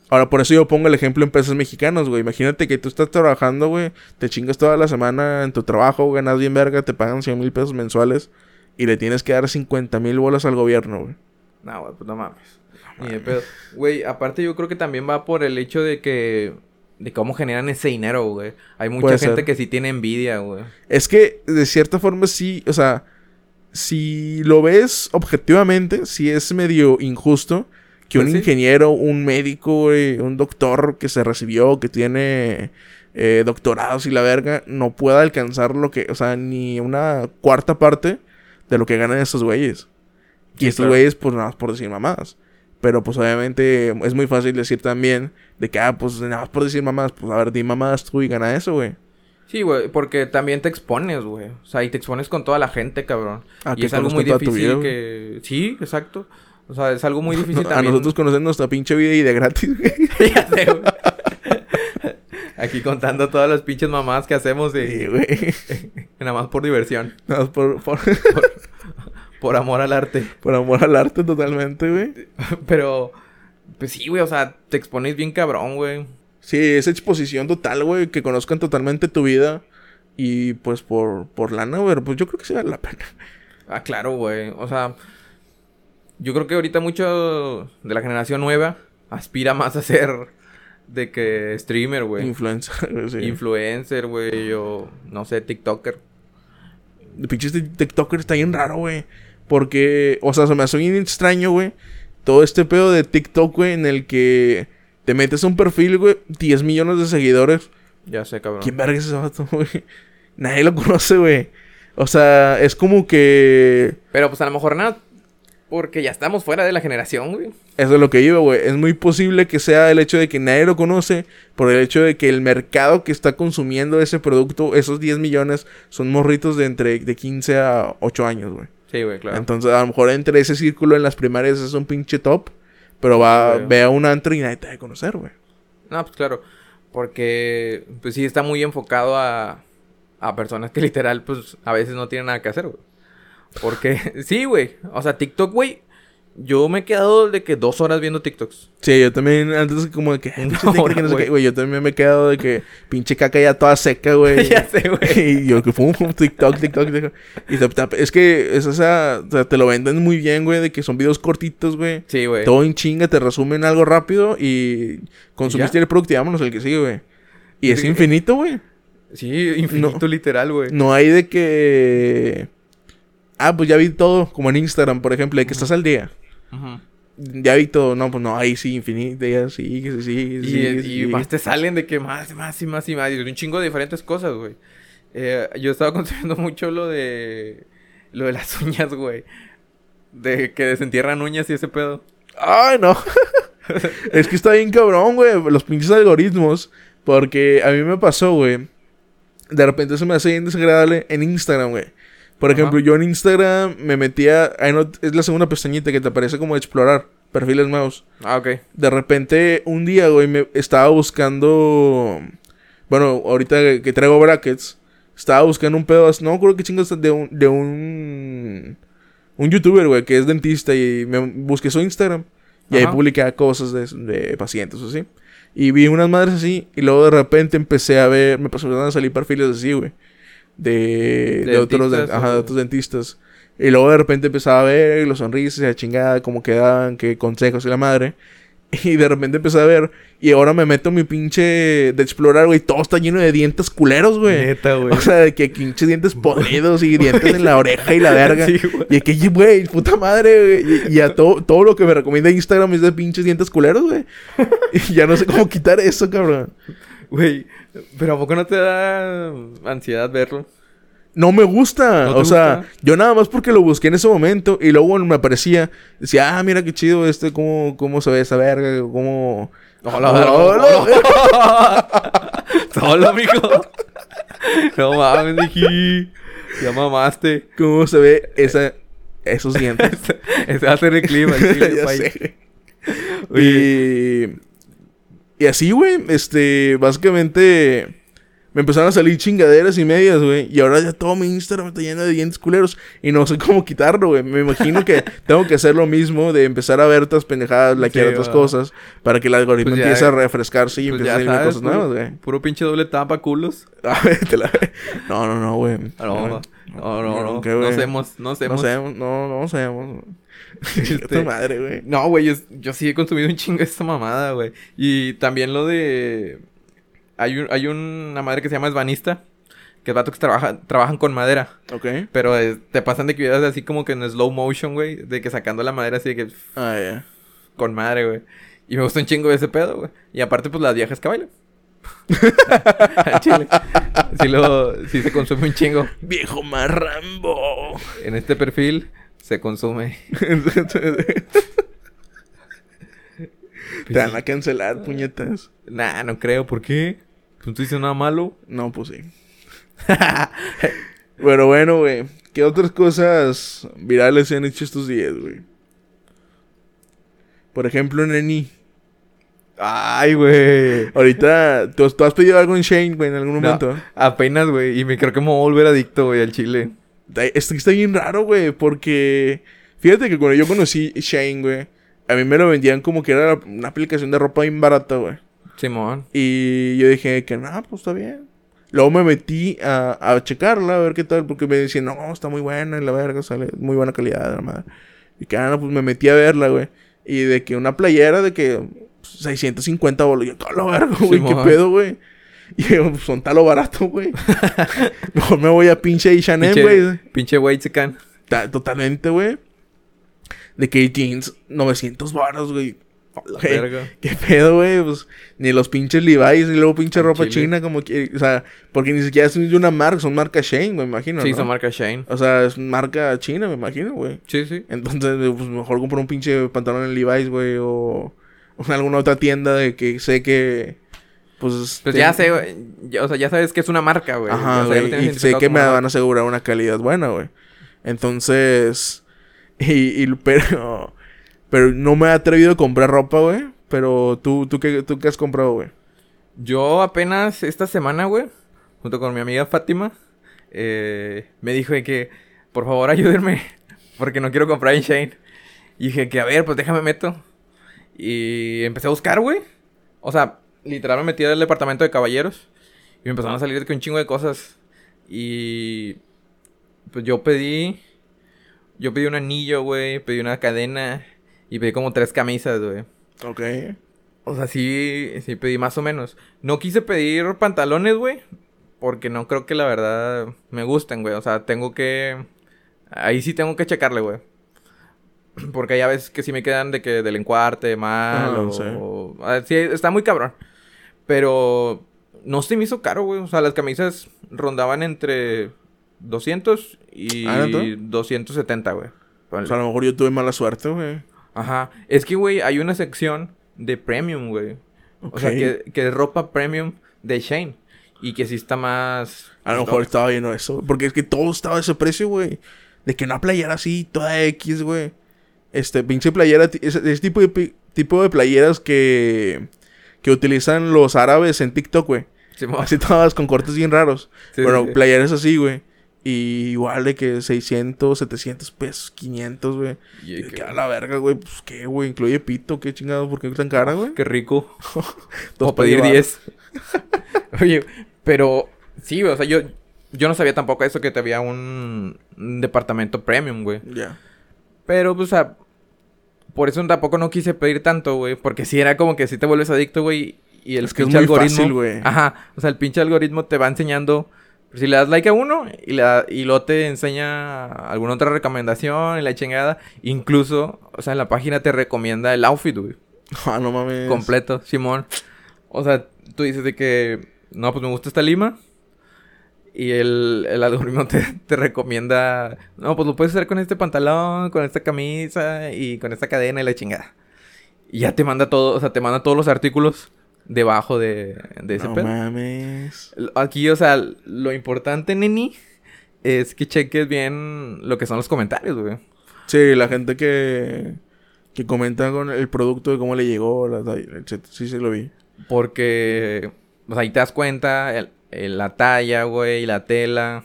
Ahora, por eso yo pongo el ejemplo en pesos mexicanos, güey. Imagínate que tú estás trabajando, güey. Te chingas toda la semana en tu trabajo, ganas bien verga, te pagan 100 mil pesos mensuales. Y le tienes que dar 50 mil bolas al gobierno, güey. No, güey, pues no mames. Ni de pedo. Güey, aparte yo creo que también va por el hecho de que... De cómo generan ese dinero, güey. Hay mucha Puede gente ser. que sí tiene envidia, güey. Es que, de cierta forma, sí, o sea, si lo ves objetivamente, sí es medio injusto que un Pues sí. ingeniero, un médico, güey, un doctor que se recibió, que tiene eh, doctorados y la verga, no pueda alcanzar lo que, o sea, ni una cuarta parte de lo que ganan estos güeyes. Y Sí, estos claro. güeyes, pues nada más por decir mamadas. Pero pues obviamente es muy fácil decir también de que, ah, pues nada más por decir mamadas, pues a ver, di mamadas tú y gana eso, güey. Sí, güey, porque también te expones, güey. O sea, y te expones con toda la gente, cabrón. A y que es algo muy difícil vida, que... Sí, exacto. O sea, es algo muy [LAUGHS] difícil A también. nosotros conocen nuestra pinche vida y de gratis, güey. [LAUGHS] Ya sé, güey. [LAUGHS] Aquí contando todas las pinches mamadas que hacemos y... Sí, güey. Nada más por diversión. Nada más por, por, Por amor al arte. por amor al arte totalmente, güey. [LAUGHS] Pero... Pues sí, güey. O sea, te expones bien cabrón, güey. Sí, esa exposición total, güey, que conozcan totalmente tu vida. Y pues por, por lana, güey, pues yo creo que sí vale la pena. Ah, claro, güey. O sea... Yo creo que ahorita mucho de la generación nueva aspira más a ser de que streamer, güey. Influencer, güey, [LAUGHS] sí. Influencer, güey, o no sé, TikToker. El pinche este TikToker está bien raro, güey. Porque, o sea, se me hace bien extraño, güey. Todo este pedo de TikTok, güey, en el que te metes a un perfil, güey, 10 millones de seguidores. Ya sé, cabrón. ¿Quién verga es ese vato, [LAUGHS] güey? Nadie lo conoce, güey. O sea, es como que. Pero pues a lo mejor nada, porque ya estamos fuera de la generación, güey. Eso es lo que iba, güey. Es muy posible que sea el hecho de que nadie lo conoce, por el hecho de que el mercado que está consumiendo ese producto, esos 10 millones, son morritos de entre de 15 a 8 años, güey. Sí, güey, claro. Entonces, a lo mejor entre ese círculo en las primarias es un pinche top, pero va, ve a un antro y nadie te va a conocer, güey. No, pues claro. Porque, pues sí, está muy enfocado a, a personas que literal, pues a veces no tienen nada que hacer, güey. Porque, [LAUGHS] sí, güey. O sea, TikTok, güey. Yo me he quedado de que dos horas viendo TikToks. Sí, yo también, antes como de que, [LAUGHS] "Ay, Una pinche tica, hora, que no sé güey. qué", güey, yo también me he quedado de que pinche caca ya toda seca, güey. [LAUGHS] ya sé, güey. [LAUGHS] y yo que fue un TikTok, TikTok, TikTok. Y te- es que es esa, o sea, te lo venden muy bien, güey, de que son videos cortitos, güey. Sí, güey. Todo en chinga, te resumen algo rápido y consumiste ya? el producto y vámonos el que sigue, güey. Y es infinito, güey. Sí, infinito No. literal, güey. No hay de que... Ah, pues ya vi todo, como en Instagram, por ejemplo, de que estás al día. Ya vi todo, no, pues no, ahí sí, infinito, ya sigue, sigue, Y, sigue, y sigue. más te salen de que más, más y más y más. Y un chingo de diferentes cosas, güey. Eh, yo estaba [LAUGHS] consumiendo mucho lo de... Lo de las uñas, güey. De que desentierran uñas y ese pedo. Ay, no. [LAUGHS] es que está bien cabrón, güey, los pinches algoritmos. Porque a mí me pasó, güey. De repente se me hace bien desagradable en Instagram, güey. Por Ajá. ejemplo, yo en Instagram me metía... ahí no- es la segunda pestañita que te aparece como explorar. Perfiles nuevos. Ah, ok. De repente, un día, güey, me estaba buscando. Bueno, ahorita que- que traigo brackets, estaba buscando un pedo. No acuerdo qué chingas de un. De un, un youtuber, güey, que es dentista y me busqué su Instagram. Y ahí publicaba cosas de, de pacientes, así. Y vi unas madres así. Y luego de repente empecé a ver. Me empezaron a salir perfiles así, güey. De, ¿De otros, dentistas den- ajá, de otros dentistas. Y luego de repente empezaba a ver los sonrisas y la chingada, cómo quedaban, qué consejos y la madre. [LAUGHS] Y de repente empecé a ver. Y ahora me meto mi pinche de explorar, güey. Todo está lleno de dientes culeros, güey. Neta, güey. [LAUGHS] O sea, de que pinches dientes [LAUGHS] podridos y dientes en la oreja y la verga. Sí. Y de que, güey, puta madre, güey. Y, y a todo, todo lo que me recomienda Instagram es de pinches dientes culeros, güey. Y ya no sé cómo quitar eso, cabrón. Güey, pero ¿a poco no te da ansiedad verlo? No me gusta. ¿No te o sea, gusta? yo nada más porque lo busqué en ese momento y luego me aparecía. Decía, ah, mira qué chido este, cómo, cómo se ve esa verga, cómo. Hola, Hola, hola. Mijo. No mames, dije. Ya mamaste. cómo se ve esa, esos dientes. [LAUGHS] Ese va a ser el clima. el. [LAUGHS] Oye. Y, y así, güey, este, básicamente me empezaron a salir chingaderas y medias, güey. Y ahora ya todo mi Instagram está lleno de dientes culeros. Y no sé [LAUGHS] cómo quitarlo, güey. Me imagino que [LAUGHS] tengo que hacer lo mismo de empezar a ver otras pendejadas, likear Sí, otras va. cosas. Para que el algoritmo Pues ya, empiece a refrescarse y Pues empiece a salir sabes, cosas puro, nuevas, güey. puro pinche doble tapa culos. [LAUGHS] A ver, te la- No, no, no, güey. No, no, no, no, no, ¿qué, no hacemos, no sabemos, no, no sabemos. [LAUGHS] Este- Tu madre, güey. No, güey, yo, yo sí he consumido un chingo de esta mamada, güey. Y también lo de... Hay, un, hay una madre que se llama Esbanista, que es vato que trabaja, trabajan con madera. Ok. Pero te pasan de que videos así como que en slow motion, güey. De que sacando la madera así de que... Ah, ya. Con madre, güey. Y me gusta un chingo ese pedo, güey. Y aparte, pues las viejas que bailan. [LAUGHS] Chile. Sí, lo, sí se consume un chingo. Viejo marrambo. En este perfil se consume. [LAUGHS] Te van a cancelar, puñetas. Nah, no creo. ¿Por qué? Pues no dices nada malo. No, pues sí. [LAUGHS] Pero bueno, güey. ¿Qué otras cosas virales se han hecho estos días, güey? Por ejemplo, Neni. Ay, güey. Ahorita, ¿tú, tú has pedido algo en Shane, güey, en algún No, momento? apenas, güey. Y me creo que me voy a volver adicto, güey, al chile. Está, está- está bien raro, güey, porque... Fíjate que cuando yo conocí Shane, güey, a mí me lo vendían como que era una aplicación de ropa bien barata, güey. Simón. Y yo dije que, no, pues está bien. Luego me metí a, a checarla, a ver qué tal, porque me decían, no, está muy buena, y la verga, sale muy buena calidad, la madre. Y que, ah, no, pues me metí a verla, güey. Y de que una playera de que pues, 650 bolos, yo, toda la verga, güey, qué pedo, güey. Y yo, pues son talo barato, güey. [LAUGHS] Mejor me voy a pinche H&M, güey. pinche Whitezican. Ta- Totalmente, güey. De que jeans, 900 baros, güey. ¿Qué pedo, güey? Pues ni los pinches Levi's, ni luego pinche ropa chile. china, como que. O sea, porque ni siquiera son de una marca, son marca Shane, me imagino. Sí, ¿no? son marca Shane. O sea, es marca china, me imagino, güey. Sí, sí. Entonces, pues mejor compro un pinche pantalón en Levi's, güey, o, o en alguna otra tienda de que sé que. Pues. Pues ten- ya sé, güey. O sea, ya sabes que es una marca, güey. Ajá, O sea, Y sé que me van a asegurar una calidad buena, güey. Entonces. [LAUGHS] Y, y- pero. Pero no me he atrevido a comprar ropa, güey. Pero tú, tú, qué, tú qué has comprado, güey. Yo apenas esta semana, güey, junto con mi amiga Fátima, eh, me dijo de que, por favor, ayúdenme, [LAUGHS] porque no quiero comprar en Shane. Y dije que, a ver, pues déjame meto. Y empecé a buscar, güey. O sea, literal me metí al departamento de caballeros y me empezaron a salir de que un chingo de cosas. Y pues yo pedí, yo pedí un anillo, güey, pedí una cadena y pedí como tres camisas, güey. Ok. O sea, sí, sí pedí más o menos. No quise pedir pantalones, güey. Porque no creo que la verdad me gusten, güey. O sea, tengo que... Ahí sí tengo que checarle, güey. Porque hay a veces que sí me quedan de que del encuarte mal Ah, o... sí. o- ah, sí, está muy cabrón. Pero no se me hizo caro, güey. O sea, las camisas rondaban entre 200 y ¿Ah, neta? 270, güey. O sea, a lo mejor yo tuve mala suerte, güey. Ajá. Es que, güey, hay una sección de premium, güey. O sea, que, que es ropa premium de Shane. Y que sí está más... A lo mejor estaba lleno de eso. Porque es que todo estaba a ese precio, güey. De que una playera así, toda X, güey. Este, pinche playera. Ese, ese tipo, de, tipo de playeras que. Que utilizan los árabes en TikTok, güey. Así todas con cortes bien raros. Sí, bueno, sí, playeras así, güey. Y igual de que 600, 700 pesos, 500, güey. Y Y que- a la verga, güey. Pues qué, güey. Incluye pito, qué chingados. ¿Por qué tan cara, güey? Qué rico. [LAUGHS] Dos O pedir para llevar. 10. Oye, pero... Sí, güey. O sea, yo... Yo no sabía tampoco eso que te había un, un departamento premium, güey. Ya. Pero, pues, o sea... Por eso tampoco no quise pedir tanto, güey. Porque si era como que si te vuelves adicto, güey. Y el Es que es pinche muy algoritmo. fácil, güey. Ajá. O sea, el pinche algoritmo te va enseñando. Si le das like a uno y, le da- y luego te enseña alguna otra recomendación y la chingada. Incluso, o sea, en la página te recomienda el outfit, güey. [LAUGHS] Ah, no mames. Completo, Simón. O sea, tú dices de que. No, pues me gusta esta lima. Y el, el algoritmo te, te recomienda. No, pues lo puedes hacer con este pantalón, con esta camisa y con esta cadena y la chingada. Y ya te manda todo, o sea, te manda todos los artículos debajo de, de ese No pedo. mames. Aquí, o sea, lo importante, neni, es que cheques bien lo que son los comentarios, güey. Sí, la gente que. Que comenta con el producto de cómo le llegó, etc. Sí, sí, lo vi. Porque, pues ahí te das cuenta el- el- la talla, güey, la tela,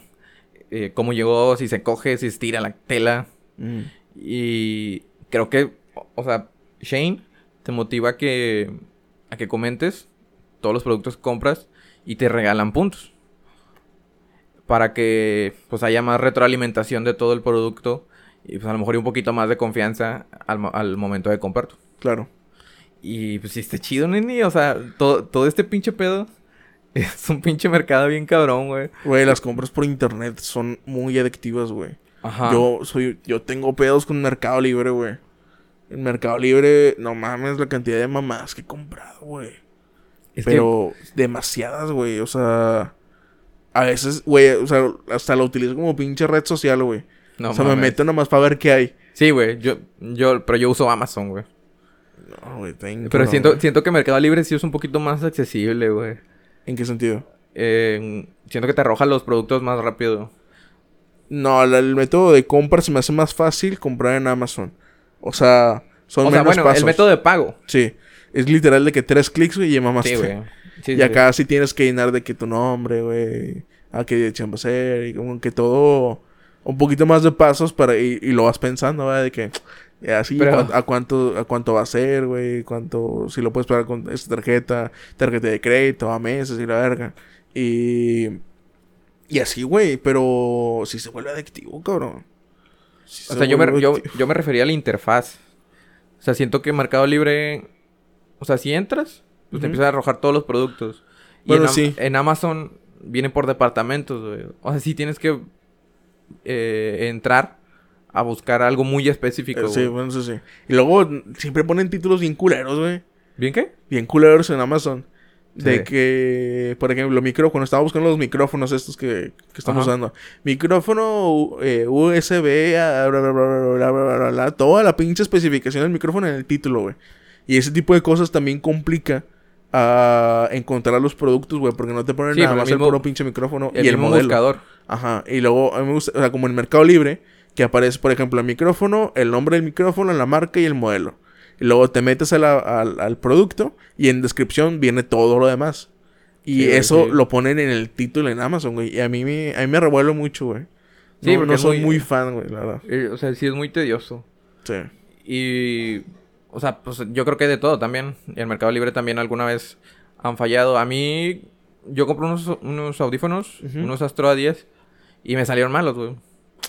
eh, cómo llegó, si se coge, si estira la tela. Mm. Y creo que, o- sea, Shane te motiva a que, a que comentes todos los productos que compras y te regalan puntos. Para que, pues, haya más retroalimentación de todo el producto y, pues, a lo mejor un poquito más de confianza al, al momento de comprarlo. Claro. Y pues sí está chido, neni. O sea, todo, todo este pinche pedo es un pinche mercado bien cabrón, güey. Güey, las compras por internet son muy adictivas, güey. Ajá. Yo soy, yo tengo pedos con Mercado Libre, güey. En Mercado Libre, no mames la cantidad de mamás que he comprado, güey. Que- pero demasiadas, güey. O sea, a veces, güey, o sea, hasta lo utilizo como pinche red social, güey. No o sea, me meto nomás para ver qué hay. Sí, güey. Yo, yo, pero yo uso Amazon, güey. No, güey, tengo, Pero siento, siento que Mercado Libre sí es un poquito más accesible, güey. ¿En qué sentido? Eh, siento que te arroja los productos más rápido. No, el método de compra se me hace más fácil comprar en Amazon. O sea, son o sea, menos bueno, pasos. el método de pago. Sí. Es literal de que tres clics, güey, y ya mamaste. Sí, güey. [LAUGHS] Sí, Y sí, acá sí tienes que llenar de que tu nombre, güey. A qué chamba hacer. Y como que todo. Un poquito más de pasos para. Y, y lo vas pensando, ¿verdad? De que. Ya, Así, Pero- a cuánto, a cuánto va a ser, güey. Cuánto. Si lo puedes pagar con esta tarjeta. Tarjeta de crédito, a meses y la verga. Y. Y así, güey. Pero. Sí se vuelve adictivo, cabrón. O se sea, yo me, yo, yo me refería a la interfaz. O sea, siento que Mercado Libre... O sea, si entras, pues te empiezan a arrojar todos los productos. Y Bueno, en, sí. en Amazon vienen por departamentos, güey. O sea, sí tienes que eh, entrar a buscar algo muy específico. Sí, bueno, eso sí. Y luego siempre ponen títulos bien culeros, güey. ¿Bien qué? Bien culeros en Amazon. De que, por ejemplo, micrófono. Estaba buscando los micrófonos estos que, que estamos usando. Micrófono eh, USB, bla, bla, bla, bla, bla, bla, bla Toda la pinche especificación del micrófono en el título, güey. Y ese tipo de cosas también complica a encontrar los productos, güey. Porque no te ponen nada más el, mismo, el puro pinche micrófono y el modelo. buscador. Ajá. Y luego, a mí me gusta, o sea, como en Mercado Libre que aparece, por ejemplo, el micrófono, el nombre del micrófono, la marca y el modelo. Y luego te metes a la- al, al producto y en descripción viene todo lo demás. Y Sí, eso sí. lo ponen en el título en Amazon, güey. Y a mí me, a mí me revuelve mucho, güey. Sí, no, porque no soy muy- muy fan, güey, la verdad. Eh, o sea, sí es muy tedioso. Sí. Y, o sea, pues yo creo que de todo también. Y el Mercado Libre también alguna vez han fallado. A mí, yo compré unos, unos audífonos, unos Astro A10, y me salieron malos, güey.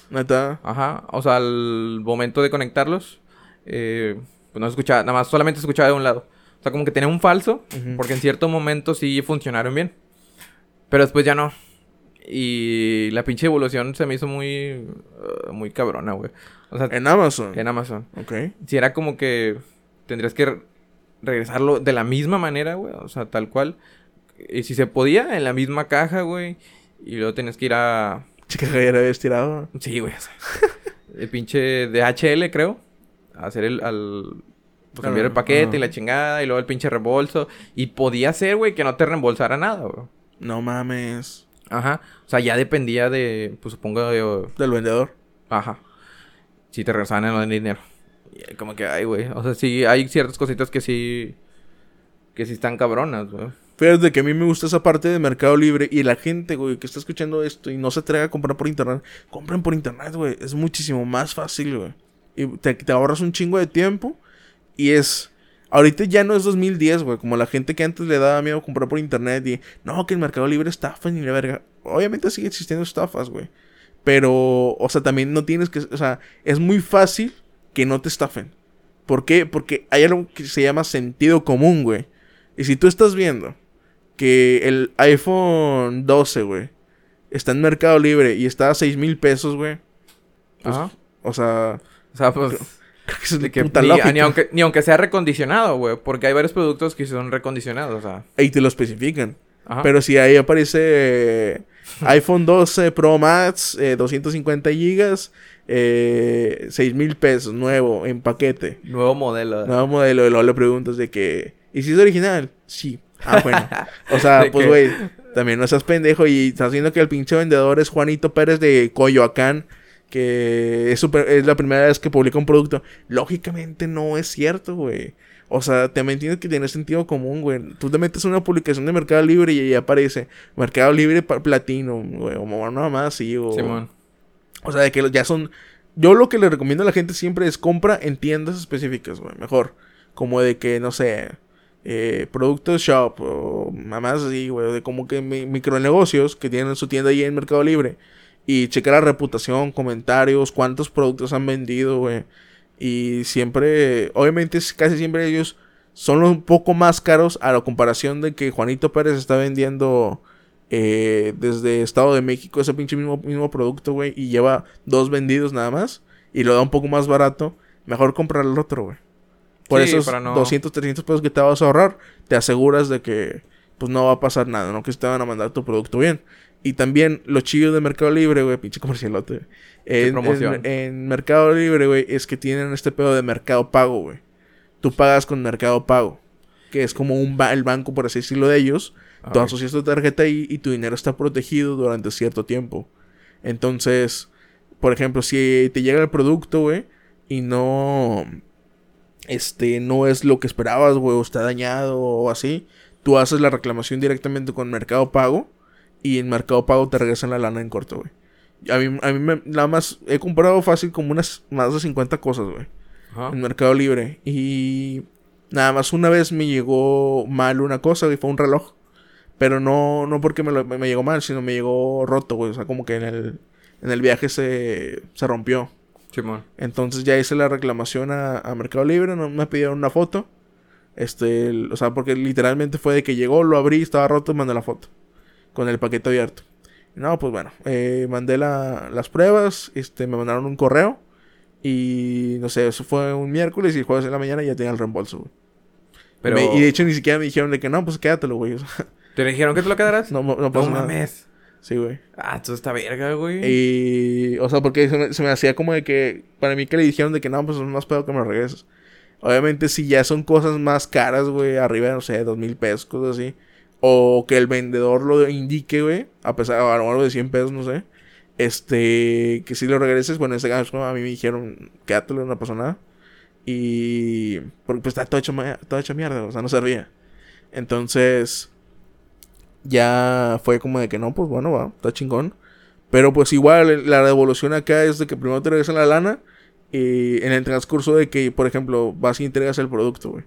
Neta. Ajá. O sea, al momento de conectarlos, eh, pues no se escuchaba, nada más solamente escuchaba de un lado. O sea, como que tenía un falso, porque en cierto momento sí funcionaron bien. Pero después ya no. Y la pinche evolución se me hizo muy, uh, muy cabrona, güey. O sea, En Amazon. en Amazon. Ok. Si era como que tendrías que re- regresarlo de la misma manera, güey. O sea, tal cual. Y si se podía, en la misma caja, güey. Y luego tenías que ir a... [LAUGHS] Chica, que ya la habías tirado. Sí, güey. [LAUGHS] el pinche DHL, creo. Hacer el... Al... Pues Ah, enviar el paquete ajá. y la chingada. Y luego el pinche reembolso. Y podía ser, güey, que no te reembolsara nada, güey. No mames. Ajá. O sea, ya dependía de... Pues supongo de... Del vendedor. Ajá. Si te regresaban el dinero. Y como que, ay, güey. O sea, sí, hay ciertas cositas que sí. Que sí están cabronas, güey. Fíjate que a mí me gusta esa parte de Mercado Libre y la gente, güey, que está escuchando esto y no se atreve a comprar por internet, compren por internet, güey. Es muchísimo más fácil, güey. Y te, te ahorras un chingo de tiempo y es... Ahorita ya no es 2010, güey, como la gente que antes le daba miedo comprar por internet y... No, que el Mercado Libre estafa ni la verga. Obviamente sigue existiendo estafas, güey. Pero, o sea, también no tienes que... O sea, es muy fácil que no te estafen. ¿Por qué? Porque hay algo que se llama sentido común, güey. Y si tú estás viendo que el iPhone 12, güey, está en Mercado Libre y está a 6 mil pesos, güey. Pues, Ajá. O sea, O sea, pues. creo que es de que puta ni, ni aunque, ni aunque sea recondicionado, güey. Porque hay varios productos que son recondicionados, o sea. Y te lo especifican. Ajá. Pero si ahí aparece eh, iPhone 12 Pro Max, eh, 250 gigas, eh, 6 mil pesos, nuevo, en paquete. Nuevo modelo. Nuevo modelo, y luego le preguntas de que... ¿Y si es original? Sí. Ah, bueno. O sea, [LAUGHS] pues, güey, también no seas pendejo y estás haciendo que el pinche vendedor es Juanito Pérez de Coyoacán, que es, super- es la primera vez que publica un producto. Lógicamente no es cierto, güey. O sea, también tienes que tener sentido común, güey. Tú te metes una publicación de Mercado Libre y ahí aparece Mercado Libre Platino, güey, o nada más así, o... Simón. O sea, de que ya son. Yo lo que le recomiendo a la gente siempre es compra en tiendas específicas, güey. Mejor. Como de que, no sé. Eh, productos shop o mamás así, güey. De como que mi- micronegocios que tienen su tienda ahí en Mercado Libre. Y checar la reputación, comentarios, cuántos productos han vendido, güey. Y siempre, obviamente, casi siempre ellos son un poco más caros a la comparación de que Juanito Pérez está vendiendo eh, desde Estado de México ese pinche mismo, mismo producto, güey, y lleva dos vendidos nada más, y lo da un poco más barato, mejor comprar el otro, güey. Por Sí, esos no- 200, 300 pesos que te vas a ahorrar, te aseguras de que, pues no va a pasar nada, ¿no? Que te van a mandar tu producto bien. Y también lo chido de Mercado Libre, güey, pinche comercialote. En, promoción. en- en Mercado Libre, güey, es que tienen este pedo de Mercado Pago, güey. Tú pagas con Mercado Pago, que es como un ba- el banco, por así decirlo, de ellos. Ah, Tú asocias tu tarjeta ahí y tu dinero está protegido durante cierto tiempo. Entonces, por ejemplo, si te llega el producto, güey, y no. Este, no es lo que esperabas, güey, o está dañado o así, tú haces la reclamación directamente con Mercado Pago y en Mercado Pago te regresan la lana en corto, güey. A mí, a mí me, nada más he comprado fácil como unas más de 50 cosas, güey en Mercado Libre. Y nada más una vez me llegó mal una cosa, y fue un reloj. Pero no, no porque me, lo- me llegó mal, sino me llegó roto, güey. O sea, como que en el, en el viaje se, se rompió. Simón. Entonces ya hice la reclamación a, a Mercado Libre, no me pidieron una foto. Este, el- o sea, porque literalmente fue de que llegó, lo abrí, estaba roto, mandé la foto. Con el paquete abierto. No, pues bueno, eh, mandé la- las pruebas, este, me mandaron un correo. Y no sé, eso fue un miércoles y el jueves de la mañana ya tenía el reembolso, güey. Pero. Me- y de hecho ni siquiera me dijeron de que no, pues quédatelo, güey. ¿Te dijeron que te lo quedarás? [LAUGHS] no, no No pasa nada. Sí, güey. Ah, entonces está verga, güey. Y, o sea, porque se me, se me hacía como de que, para mí que le dijeron de que no, pues es más pedo que me regreses. Obviamente, si ya son cosas más caras, güey, arriba no sé, dos mil pesos, cosas así. O que el vendedor lo indique, güey, a pesar o algo de 100 pesos, no sé. Este, que si lo regreses, bueno, en ese caso a mí me dijeron, quédatelo, no pasa nada. Y, porque pues está todo hecho, todo hecho mierda, o sea, no servía. Entonces, ya fue como de que no, pues bueno, va, está chingón. Pero pues igual la devolución acá es de que primero te regresan la lana y en el transcurso de que, por ejemplo, vas y entregas el producto, güey.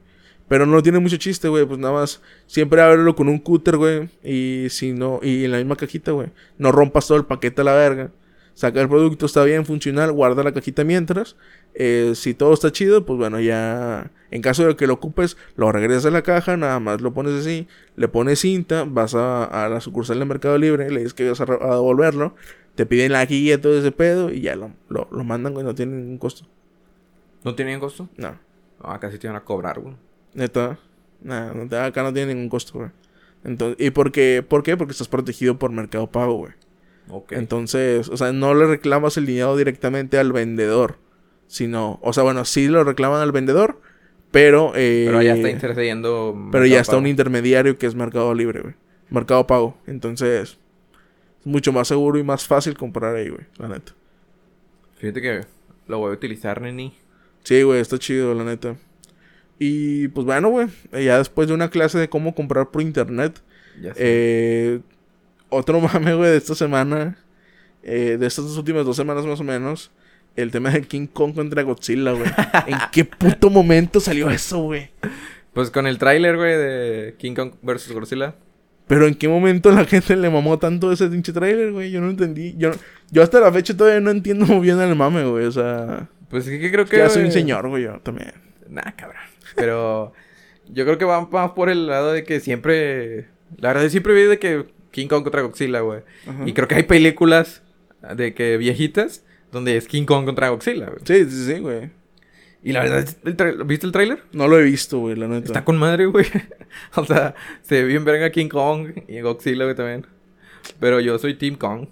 Pero no tiene mucho chiste, güey, pues nada más siempre ábrelo con un cúter, güey, y si no y en la misma cajita, güey. No rompas todo el paquete a la verga. Saca el producto, está bien, funcional, guarda la cajita mientras. Eh, si todo está chido, pues bueno, ya en caso de que lo ocupes, lo regresas a la caja, nada más lo pones así, le pones cinta, vas a, a la sucursal de Mercado Libre, le dices que vas a, devolverlo, te piden la guía, todo ese pedo, y ya lo, lo, lo mandan, güey, no tiene ningún costo. ¿No tenían costo? No, Ah, casi te iban a cobrar, güey. neta, nada, no acá no tiene ningún costo, güey. Entonces, ¿y por qué? ¿Por qué? Porque estás protegido por Mercado Pago, güey. Ok. Entonces, o sea, no le reclamas el dinero directamente al vendedor, sino, o sea, bueno, sí lo reclaman al vendedor, pero... eh, Pero ya está intercediendo. Pero ya está Pago. un intermediario que es Mercado Libre, güey. Mercado Pago. Entonces, es mucho más seguro y más fácil comprar ahí, güey, la neta. Fíjate que lo voy a utilizar, neni. Sí, güey, está chido, la neta. Y pues bueno, güey, eh, ya después de una clase de cómo comprar por internet, Ya eh, otro [LAUGHS] mame, güey, de esta semana, eh, de estas dos últimas dos semanas más o menos, el tema de King Kong contra Godzilla, güey. ¿En qué puto momento salió eso, güey? Pues con el tráiler, güey, de King Kong vs. Godzilla. Pero en qué momento la gente le mamó tanto ese pinche trailer, güey. Yo no entendí. Yo, yo hasta la fecha todavía no entiendo muy bien el mame, güey. O sea, Pues es que creo que ya soy un señor, güey, yo también. Nah, cabrón. Pero yo creo que va más por el lado de que siempre. La verdad, yo siempre vi de que King Kong contra Godzilla, güey. Y creo que hay películas de que viejitas donde es King Kong contra Godzilla, güey. Sí, sí, sí, güey. Y la verdad, el ¿viste el tráiler? No lo he visto, güey, la neta. Está con madre, güey. [LAUGHS] o sea, se ve bien verga King Kong y Godzilla, güey, también. Pero yo soy Team Kong.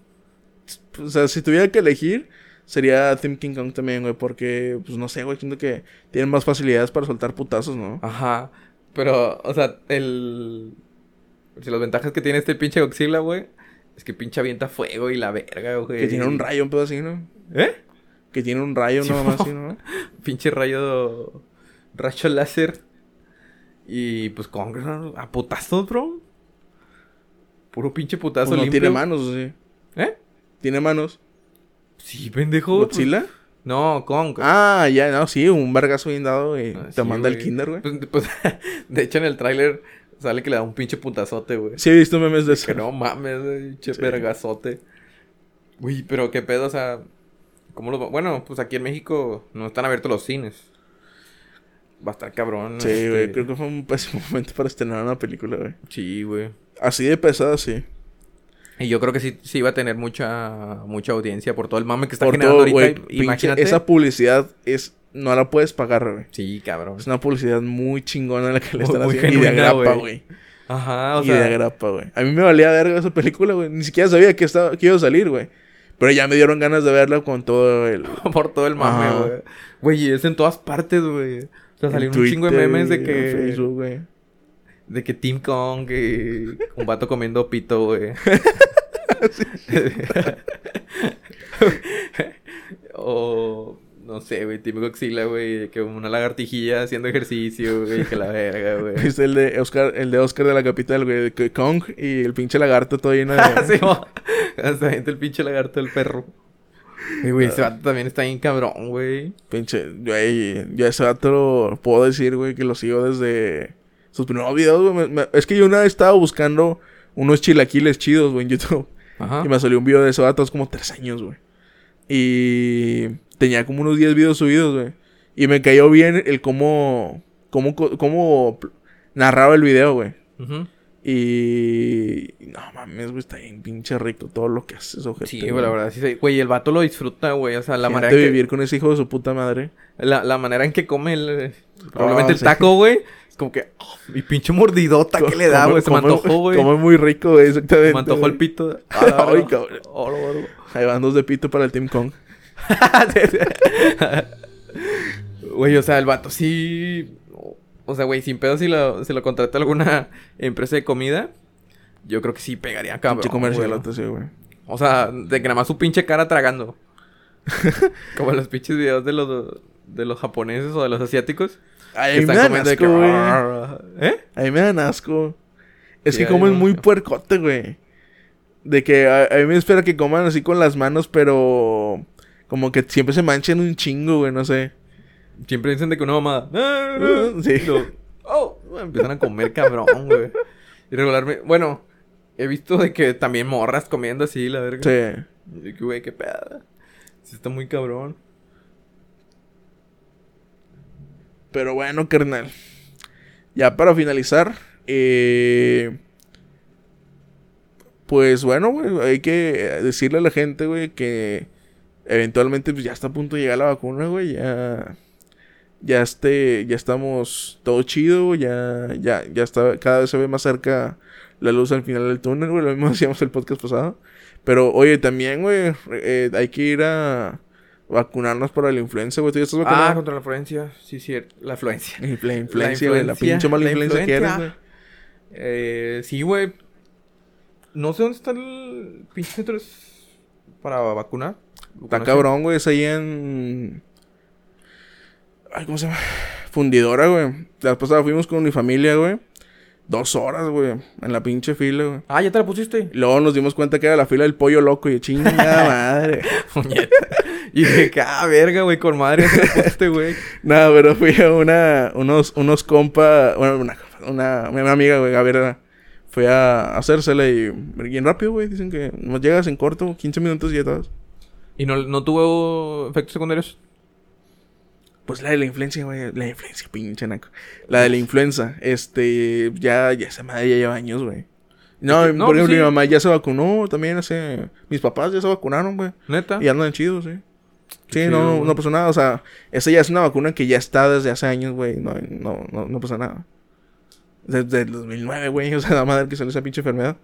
O sea, si tuviera que elegir, sería Team King Kong también, güey. Porque, pues no sé, güey. Siento que tienen más facilidades para soltar putazos, ¿no? Ajá. Pero, o sea, el. Si las ventajas que tiene este pinche Godzilla, güey, es que pinche avienta fuego y la verga, güey. Que tiene un rayo, un pedo así, ¿no? ¿Eh? Que tiene un rayo Sí, nada más así, ¿no? [LAUGHS] Pinche rayo. Rayo láser. Y pues ¿no? a putazos, bro. Puro pinche putazo Pues no limpio. tiene manos, sí. ¿Eh? ¿Tiene manos? Sí, pendejo. pues- ¿Godzilla? No, Kong. Ah, ya, no, sí, un vergazo bien dado y Ah, te sí, manda el kinder, güey. Pues, pues, [LAUGHS] de hecho, en el tráiler sale que le da un pinche putazote, güey. Sí, he visto memes de eso. Que no mames, güey, pinche Sí. vergazote. Uy, pero qué pedo, o sea. ¿Cómo lo.? Bueno, pues aquí en México no están abiertos los cines. Va a estar cabrón. Sí, este- güey, creo que fue un pésimo [LAUGHS] momento para estrenar una película, güey. Sí, güey. Así de pesada, sí. Y yo creo que sí, sí iba a tener mucha mucha audiencia por todo el mame que está Por generando todo, ahorita. pinche- Imagínate. Esa publicidad es... No la puedes pagar, güey. Sí, cabrón. Es una publicidad muy chingona la que le están muy haciendo. Y de genuina, grapa, güey. Ajá, o y sea. de grapa, güey. A mí me valía verga esa película, güey. Ni siquiera sabía que, estaba, que iba a salir, güey. Pero ya me dieron ganas de verla con todo el... [LAUGHS] Por todo el mame, güey. Güey, y es en todas partes, güey. O sea, salieron un chingo de memes de y en que. Facebook, güey. De que Team Kong y un vato comiendo pito, güey. [LAUGHS] [LAUGHS] o no sé, güey, Team Godzilla, güey, que una lagartijilla haciendo ejercicio, güey, que la verga, güey. [LAUGHS] Es el de Oscar, el de Oscar de la capital, güey. de Kong y el pinche lagarto todo lleno de... [LAUGHS] sí. Hasta gente el pinche lagarto del perro. Y, güey, ese vato también está bien cabrón, güey. Pinche, güey, yo a ese vato lo puedo decir, güey, que lo sigo desde sus primeros videos, güey. Es que yo una vez estaba buscando unos chilaquiles chidos, güey, en YouTube. Ajá. Y me salió un video de ese vato hace como tres años, güey. Y tenía como unos 10 videos subidos, güey. Y me cayó bien el cómo, cómo, cómo narraba el video, güey. Y... No mames, güey, está bien pinche rico todo lo que hace ojete, Sí, güey, la verdad, sí. sí. Güey, el vato lo disfruta, güey. O sea, la manera, que, vivir con ese hijo de su puta madre. la, la manera en que come el... Probablemente Ah, el sí. taco, güey. [LAUGHS] Es como que... oh, mi pinche mordidota que le da, güey. Se me antojó, güey. Come muy rico, güey, exactamente. Se me antojó el pito. [LAUGHS] Ay, Ah, cabrón. Ahí van dos de pito para el Team Kong. [LAUGHS] Güey, o sea, el vato sí. O sea, güey, sin pedo si lo, si lo contrata alguna empresa de comida, yo creo que sí pegaría cabrón. Pinche güey. sí, güey. O sea, de que nada más su pinche cara tragando. [LAUGHS] Como los pinches videos de los de los japoneses o de los asiáticos. Que me están dan asco, que. güey. ¿Eh? A mí me dan asco. Es Sí, que comen muy puercote, güey. De que a, a mí me espera que coman así con las manos, pero... Como que siempre se manchan un chingo, güey, no sé. Siempre dicen de que una mamada. [LAUGHS] Sí. Luego, oh, empiezan a comer cabrón, güey. Y regularmente, bueno, he visto de que también morras comiendo así, la verga. Sí. Y que, güey, qué pedo. Sí está muy cabrón. Pero bueno, carnal. Ya para finalizar, eh, pues bueno, güey, hay que decirle a la gente, güey, que eventualmente pues, ya está a punto de llegar la vacuna, güey, ya ya este ya estamos todo chido, ya ya ya está cada vez se ve más cerca la luz al final del túnel, güey, lo mismo [LAUGHS] decíamos el podcast pasado. Pero oye, también, güey, eh, hay que ir a vacunarnos para la influenza, güey. ¿Tú ya estás vacunado? Ah, contra la influencia. Sí, sí, la influencia. [LAUGHS] La infl- influencia, güey. La pinche mala la influencia que eres, güey. Eh, sí, güey. No sé dónde está el pinche centro para vacunar. Está cabrón, güey. Es ahí en. Ay, ¿cómo se llama? Fundidora, güey. La pasada fuimos con mi familia, güey. Dos horas, güey. En la pinche fila, güey. Ah, ya te la pusiste. Luego nos dimos cuenta que era la fila del pollo loco. Y yo, chingada [LAUGHS] madre. [LAUGHS] Y dije, ah, verga, güey, con madre te la pusiste, güey. [LAUGHS] Nada, pero fui a una. Unos, unos compa. Bueno, una, una, una amiga, güey, Gabriela. Fui a hacérsela y. Bien rápido, güey. Dicen que nos llegas en corto, 15 minutos y ya estás. ¿Y no, no tuvo efectos secundarios? Pues la de la influencia, güey. La influencia, pinche naco. La de la influenza. Este, ya, ya esa madre ya lleva años, güey. No, por pues ejemplo, sí. mi mamá ya se vacunó también hace... Mis papás ya se vacunaron, güey. ¿Neta? Y andan chidos, sí. Sí, chido, no, no pasó nada. O sea, esa ya es una vacuna que ya está desde hace años, güey. No, no, no, no pasa nada. Desde el 2009, güey. [LAUGHS] O sea, la madre que salió esa pinche enfermedad.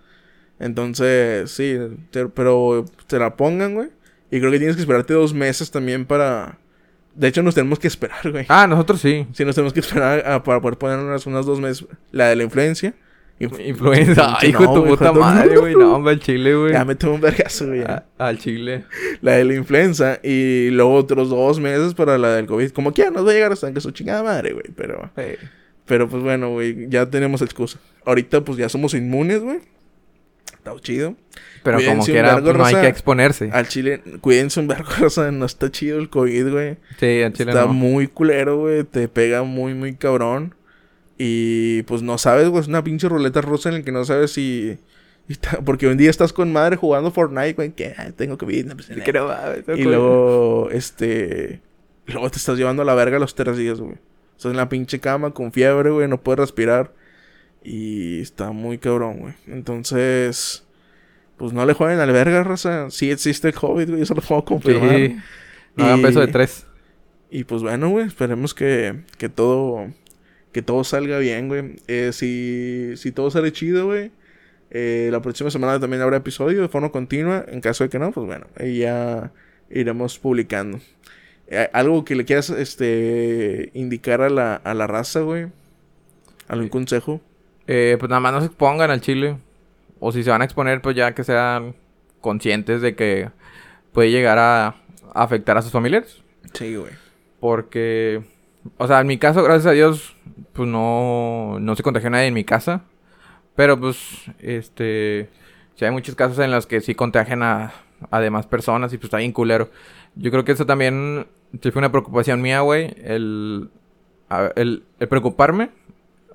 Entonces, sí. te- pero te la pongan, güey. Y creo que tienes que esperarte dos meses también para... De hecho, nos tenemos que esperar, güey. Ah, nosotros sí. Sí, nos tenemos que esperar a- para poder ponernos unas dos meses. La de la influencia. Inf- Influenza. [LAUGHS] Ay, hijo de tu puta madre, güey. No, hombre, al chile, güey. Ya me tengo un vergazo, güey. ya. A- Al chile. La de la influenza. Y luego otros dos meses para la del COVID. Como quiera, nos va a llegar hasta que su chingada madre, güey. Pero, Eh, pero pues bueno, güey. Ya tenemos excusa. Ahorita, pues ya somos inmunes, güey. Está chido. Pero como Cuídense un quiera, pues, no hay que exponerse. Al chile, cuídense un vergo, [LAUGHS] o sea, no está chido el COVID, güey. Sí, al chile Está no. muy culero, güey. Te pega muy, muy cabrón. Y pues no sabes, güey. Es una pinche ruleta rusa en la que no sabes si. [LAUGHS] Porque un día estás con madre jugando Fortnite, güey. Que "Ay, tengo COVID. no pasa Sí, nada". que no mames, Y luego, este. y Luego te estás llevando a la verga los tres días, güey. Estás en la pinche cama con fiebre, güey. No puedes respirar. Y está muy cabrón, güey. Entonces. Pues no le jueguen al verga, raza. Sí existe el COVID, güey. Eso lo puedo confirmar. Sí. No hagan peso de tres. y pues bueno, güey, esperemos que, que todo que todo salga bien, güey. Eh, si, si todo sale chido, güey. Eh, la próxima semana también habrá episodio de forma continua. En caso de que no, pues bueno, ahí ya iremos publicando. Eh, algo que le quieras este, indicar a la, a la raza, güey. ¿Algún consejo? Eh, pues nada más no se expongan al chile. O si se van a exponer, pues ya que sean conscientes de que puede llegar a afectar a sus familiares. Sí, güey. Porque, o sea, en mi caso, gracias a Dios, pues no, no se contagió nadie en mi casa. Pero pues, este, sí hay muchos casos en los que sí contagian a, a demás personas y pues está bien culero. Yo creo que eso también sí fue una preocupación mía, güey. El, el, el preocuparme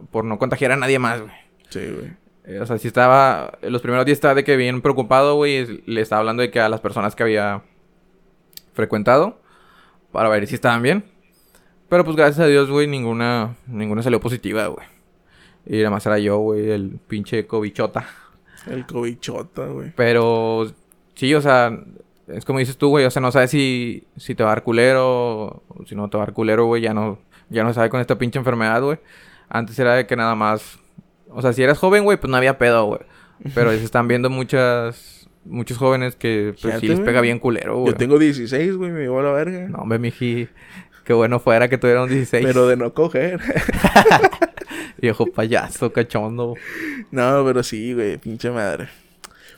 por no contagiar a nadie más, güey. Sí, güey. Eh, O sea, sí estaba. Los primeros días estaba de que bien preocupado, güey. Le estaba hablando de que a las personas que había frecuentado. Para ver si estaban bien. Pero pues gracias a Dios, güey, ninguna. Ninguna salió positiva, güey. Y nada más era yo, güey, el pinche cobichota. El cobichota, güey. Pero sí, o sea, es como dices tú, güey, o sea, no sabes si, si te va a dar culero o si no te va a dar culero, güey, ya no, ya no sabe con esta pinche enfermedad, güey. Antes era de que nada más, o sea, si eras joven, güey, pues no había pedo, güey. Pero se están viendo muchas, muchos jóvenes que pues Fíjate, sí les güey. pega bien culero, güey. Yo tengo 16, güey, me llevó a la verga. No, hombre, miji, qué bueno fuera que tuviera un 16. Pero de no coger. [LAUGHS] [LAUGHS] Viejo payaso, cachondo. no, pero sí, güey, pinche madre.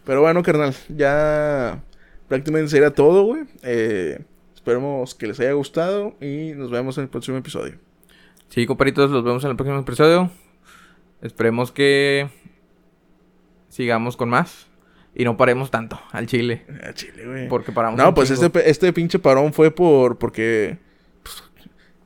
Pero bueno, carnal, ya prácticamente sería todo, güey. Eh, esperemos que les haya gustado y nos vemos en el próximo episodio. Sí, comparitos, los vemos en el próximo episodio. Esperemos que sigamos con más y no paremos tanto al chile. A Chile, güey. Porque paramos. No, pues chingo. este, este pinche parón fue por porque pues,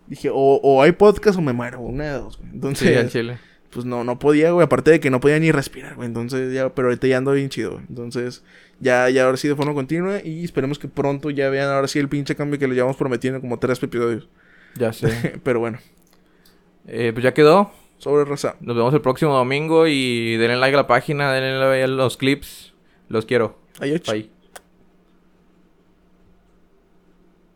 dije o, o hay podcast o me muero, una de dos, güey. Entonces, Sí, al chile. pues no, no podía, güey. Aparte de que no podía ni respirar, güey. Entonces ya, pero ahorita ya ando bien chido, güey. Entonces, ya, ya ahora sí de forma continua. Y esperemos que pronto ya vean ahora sí el pinche cambio que les llevamos prometiendo como tres episodios. Ya sé. [LAUGHS] pero bueno, Eh, pues ya quedó. Sobre raza. Nos vemos el próximo domingo y denle like a la página, denle like a los clips. Los quiero. Adiós. Bye.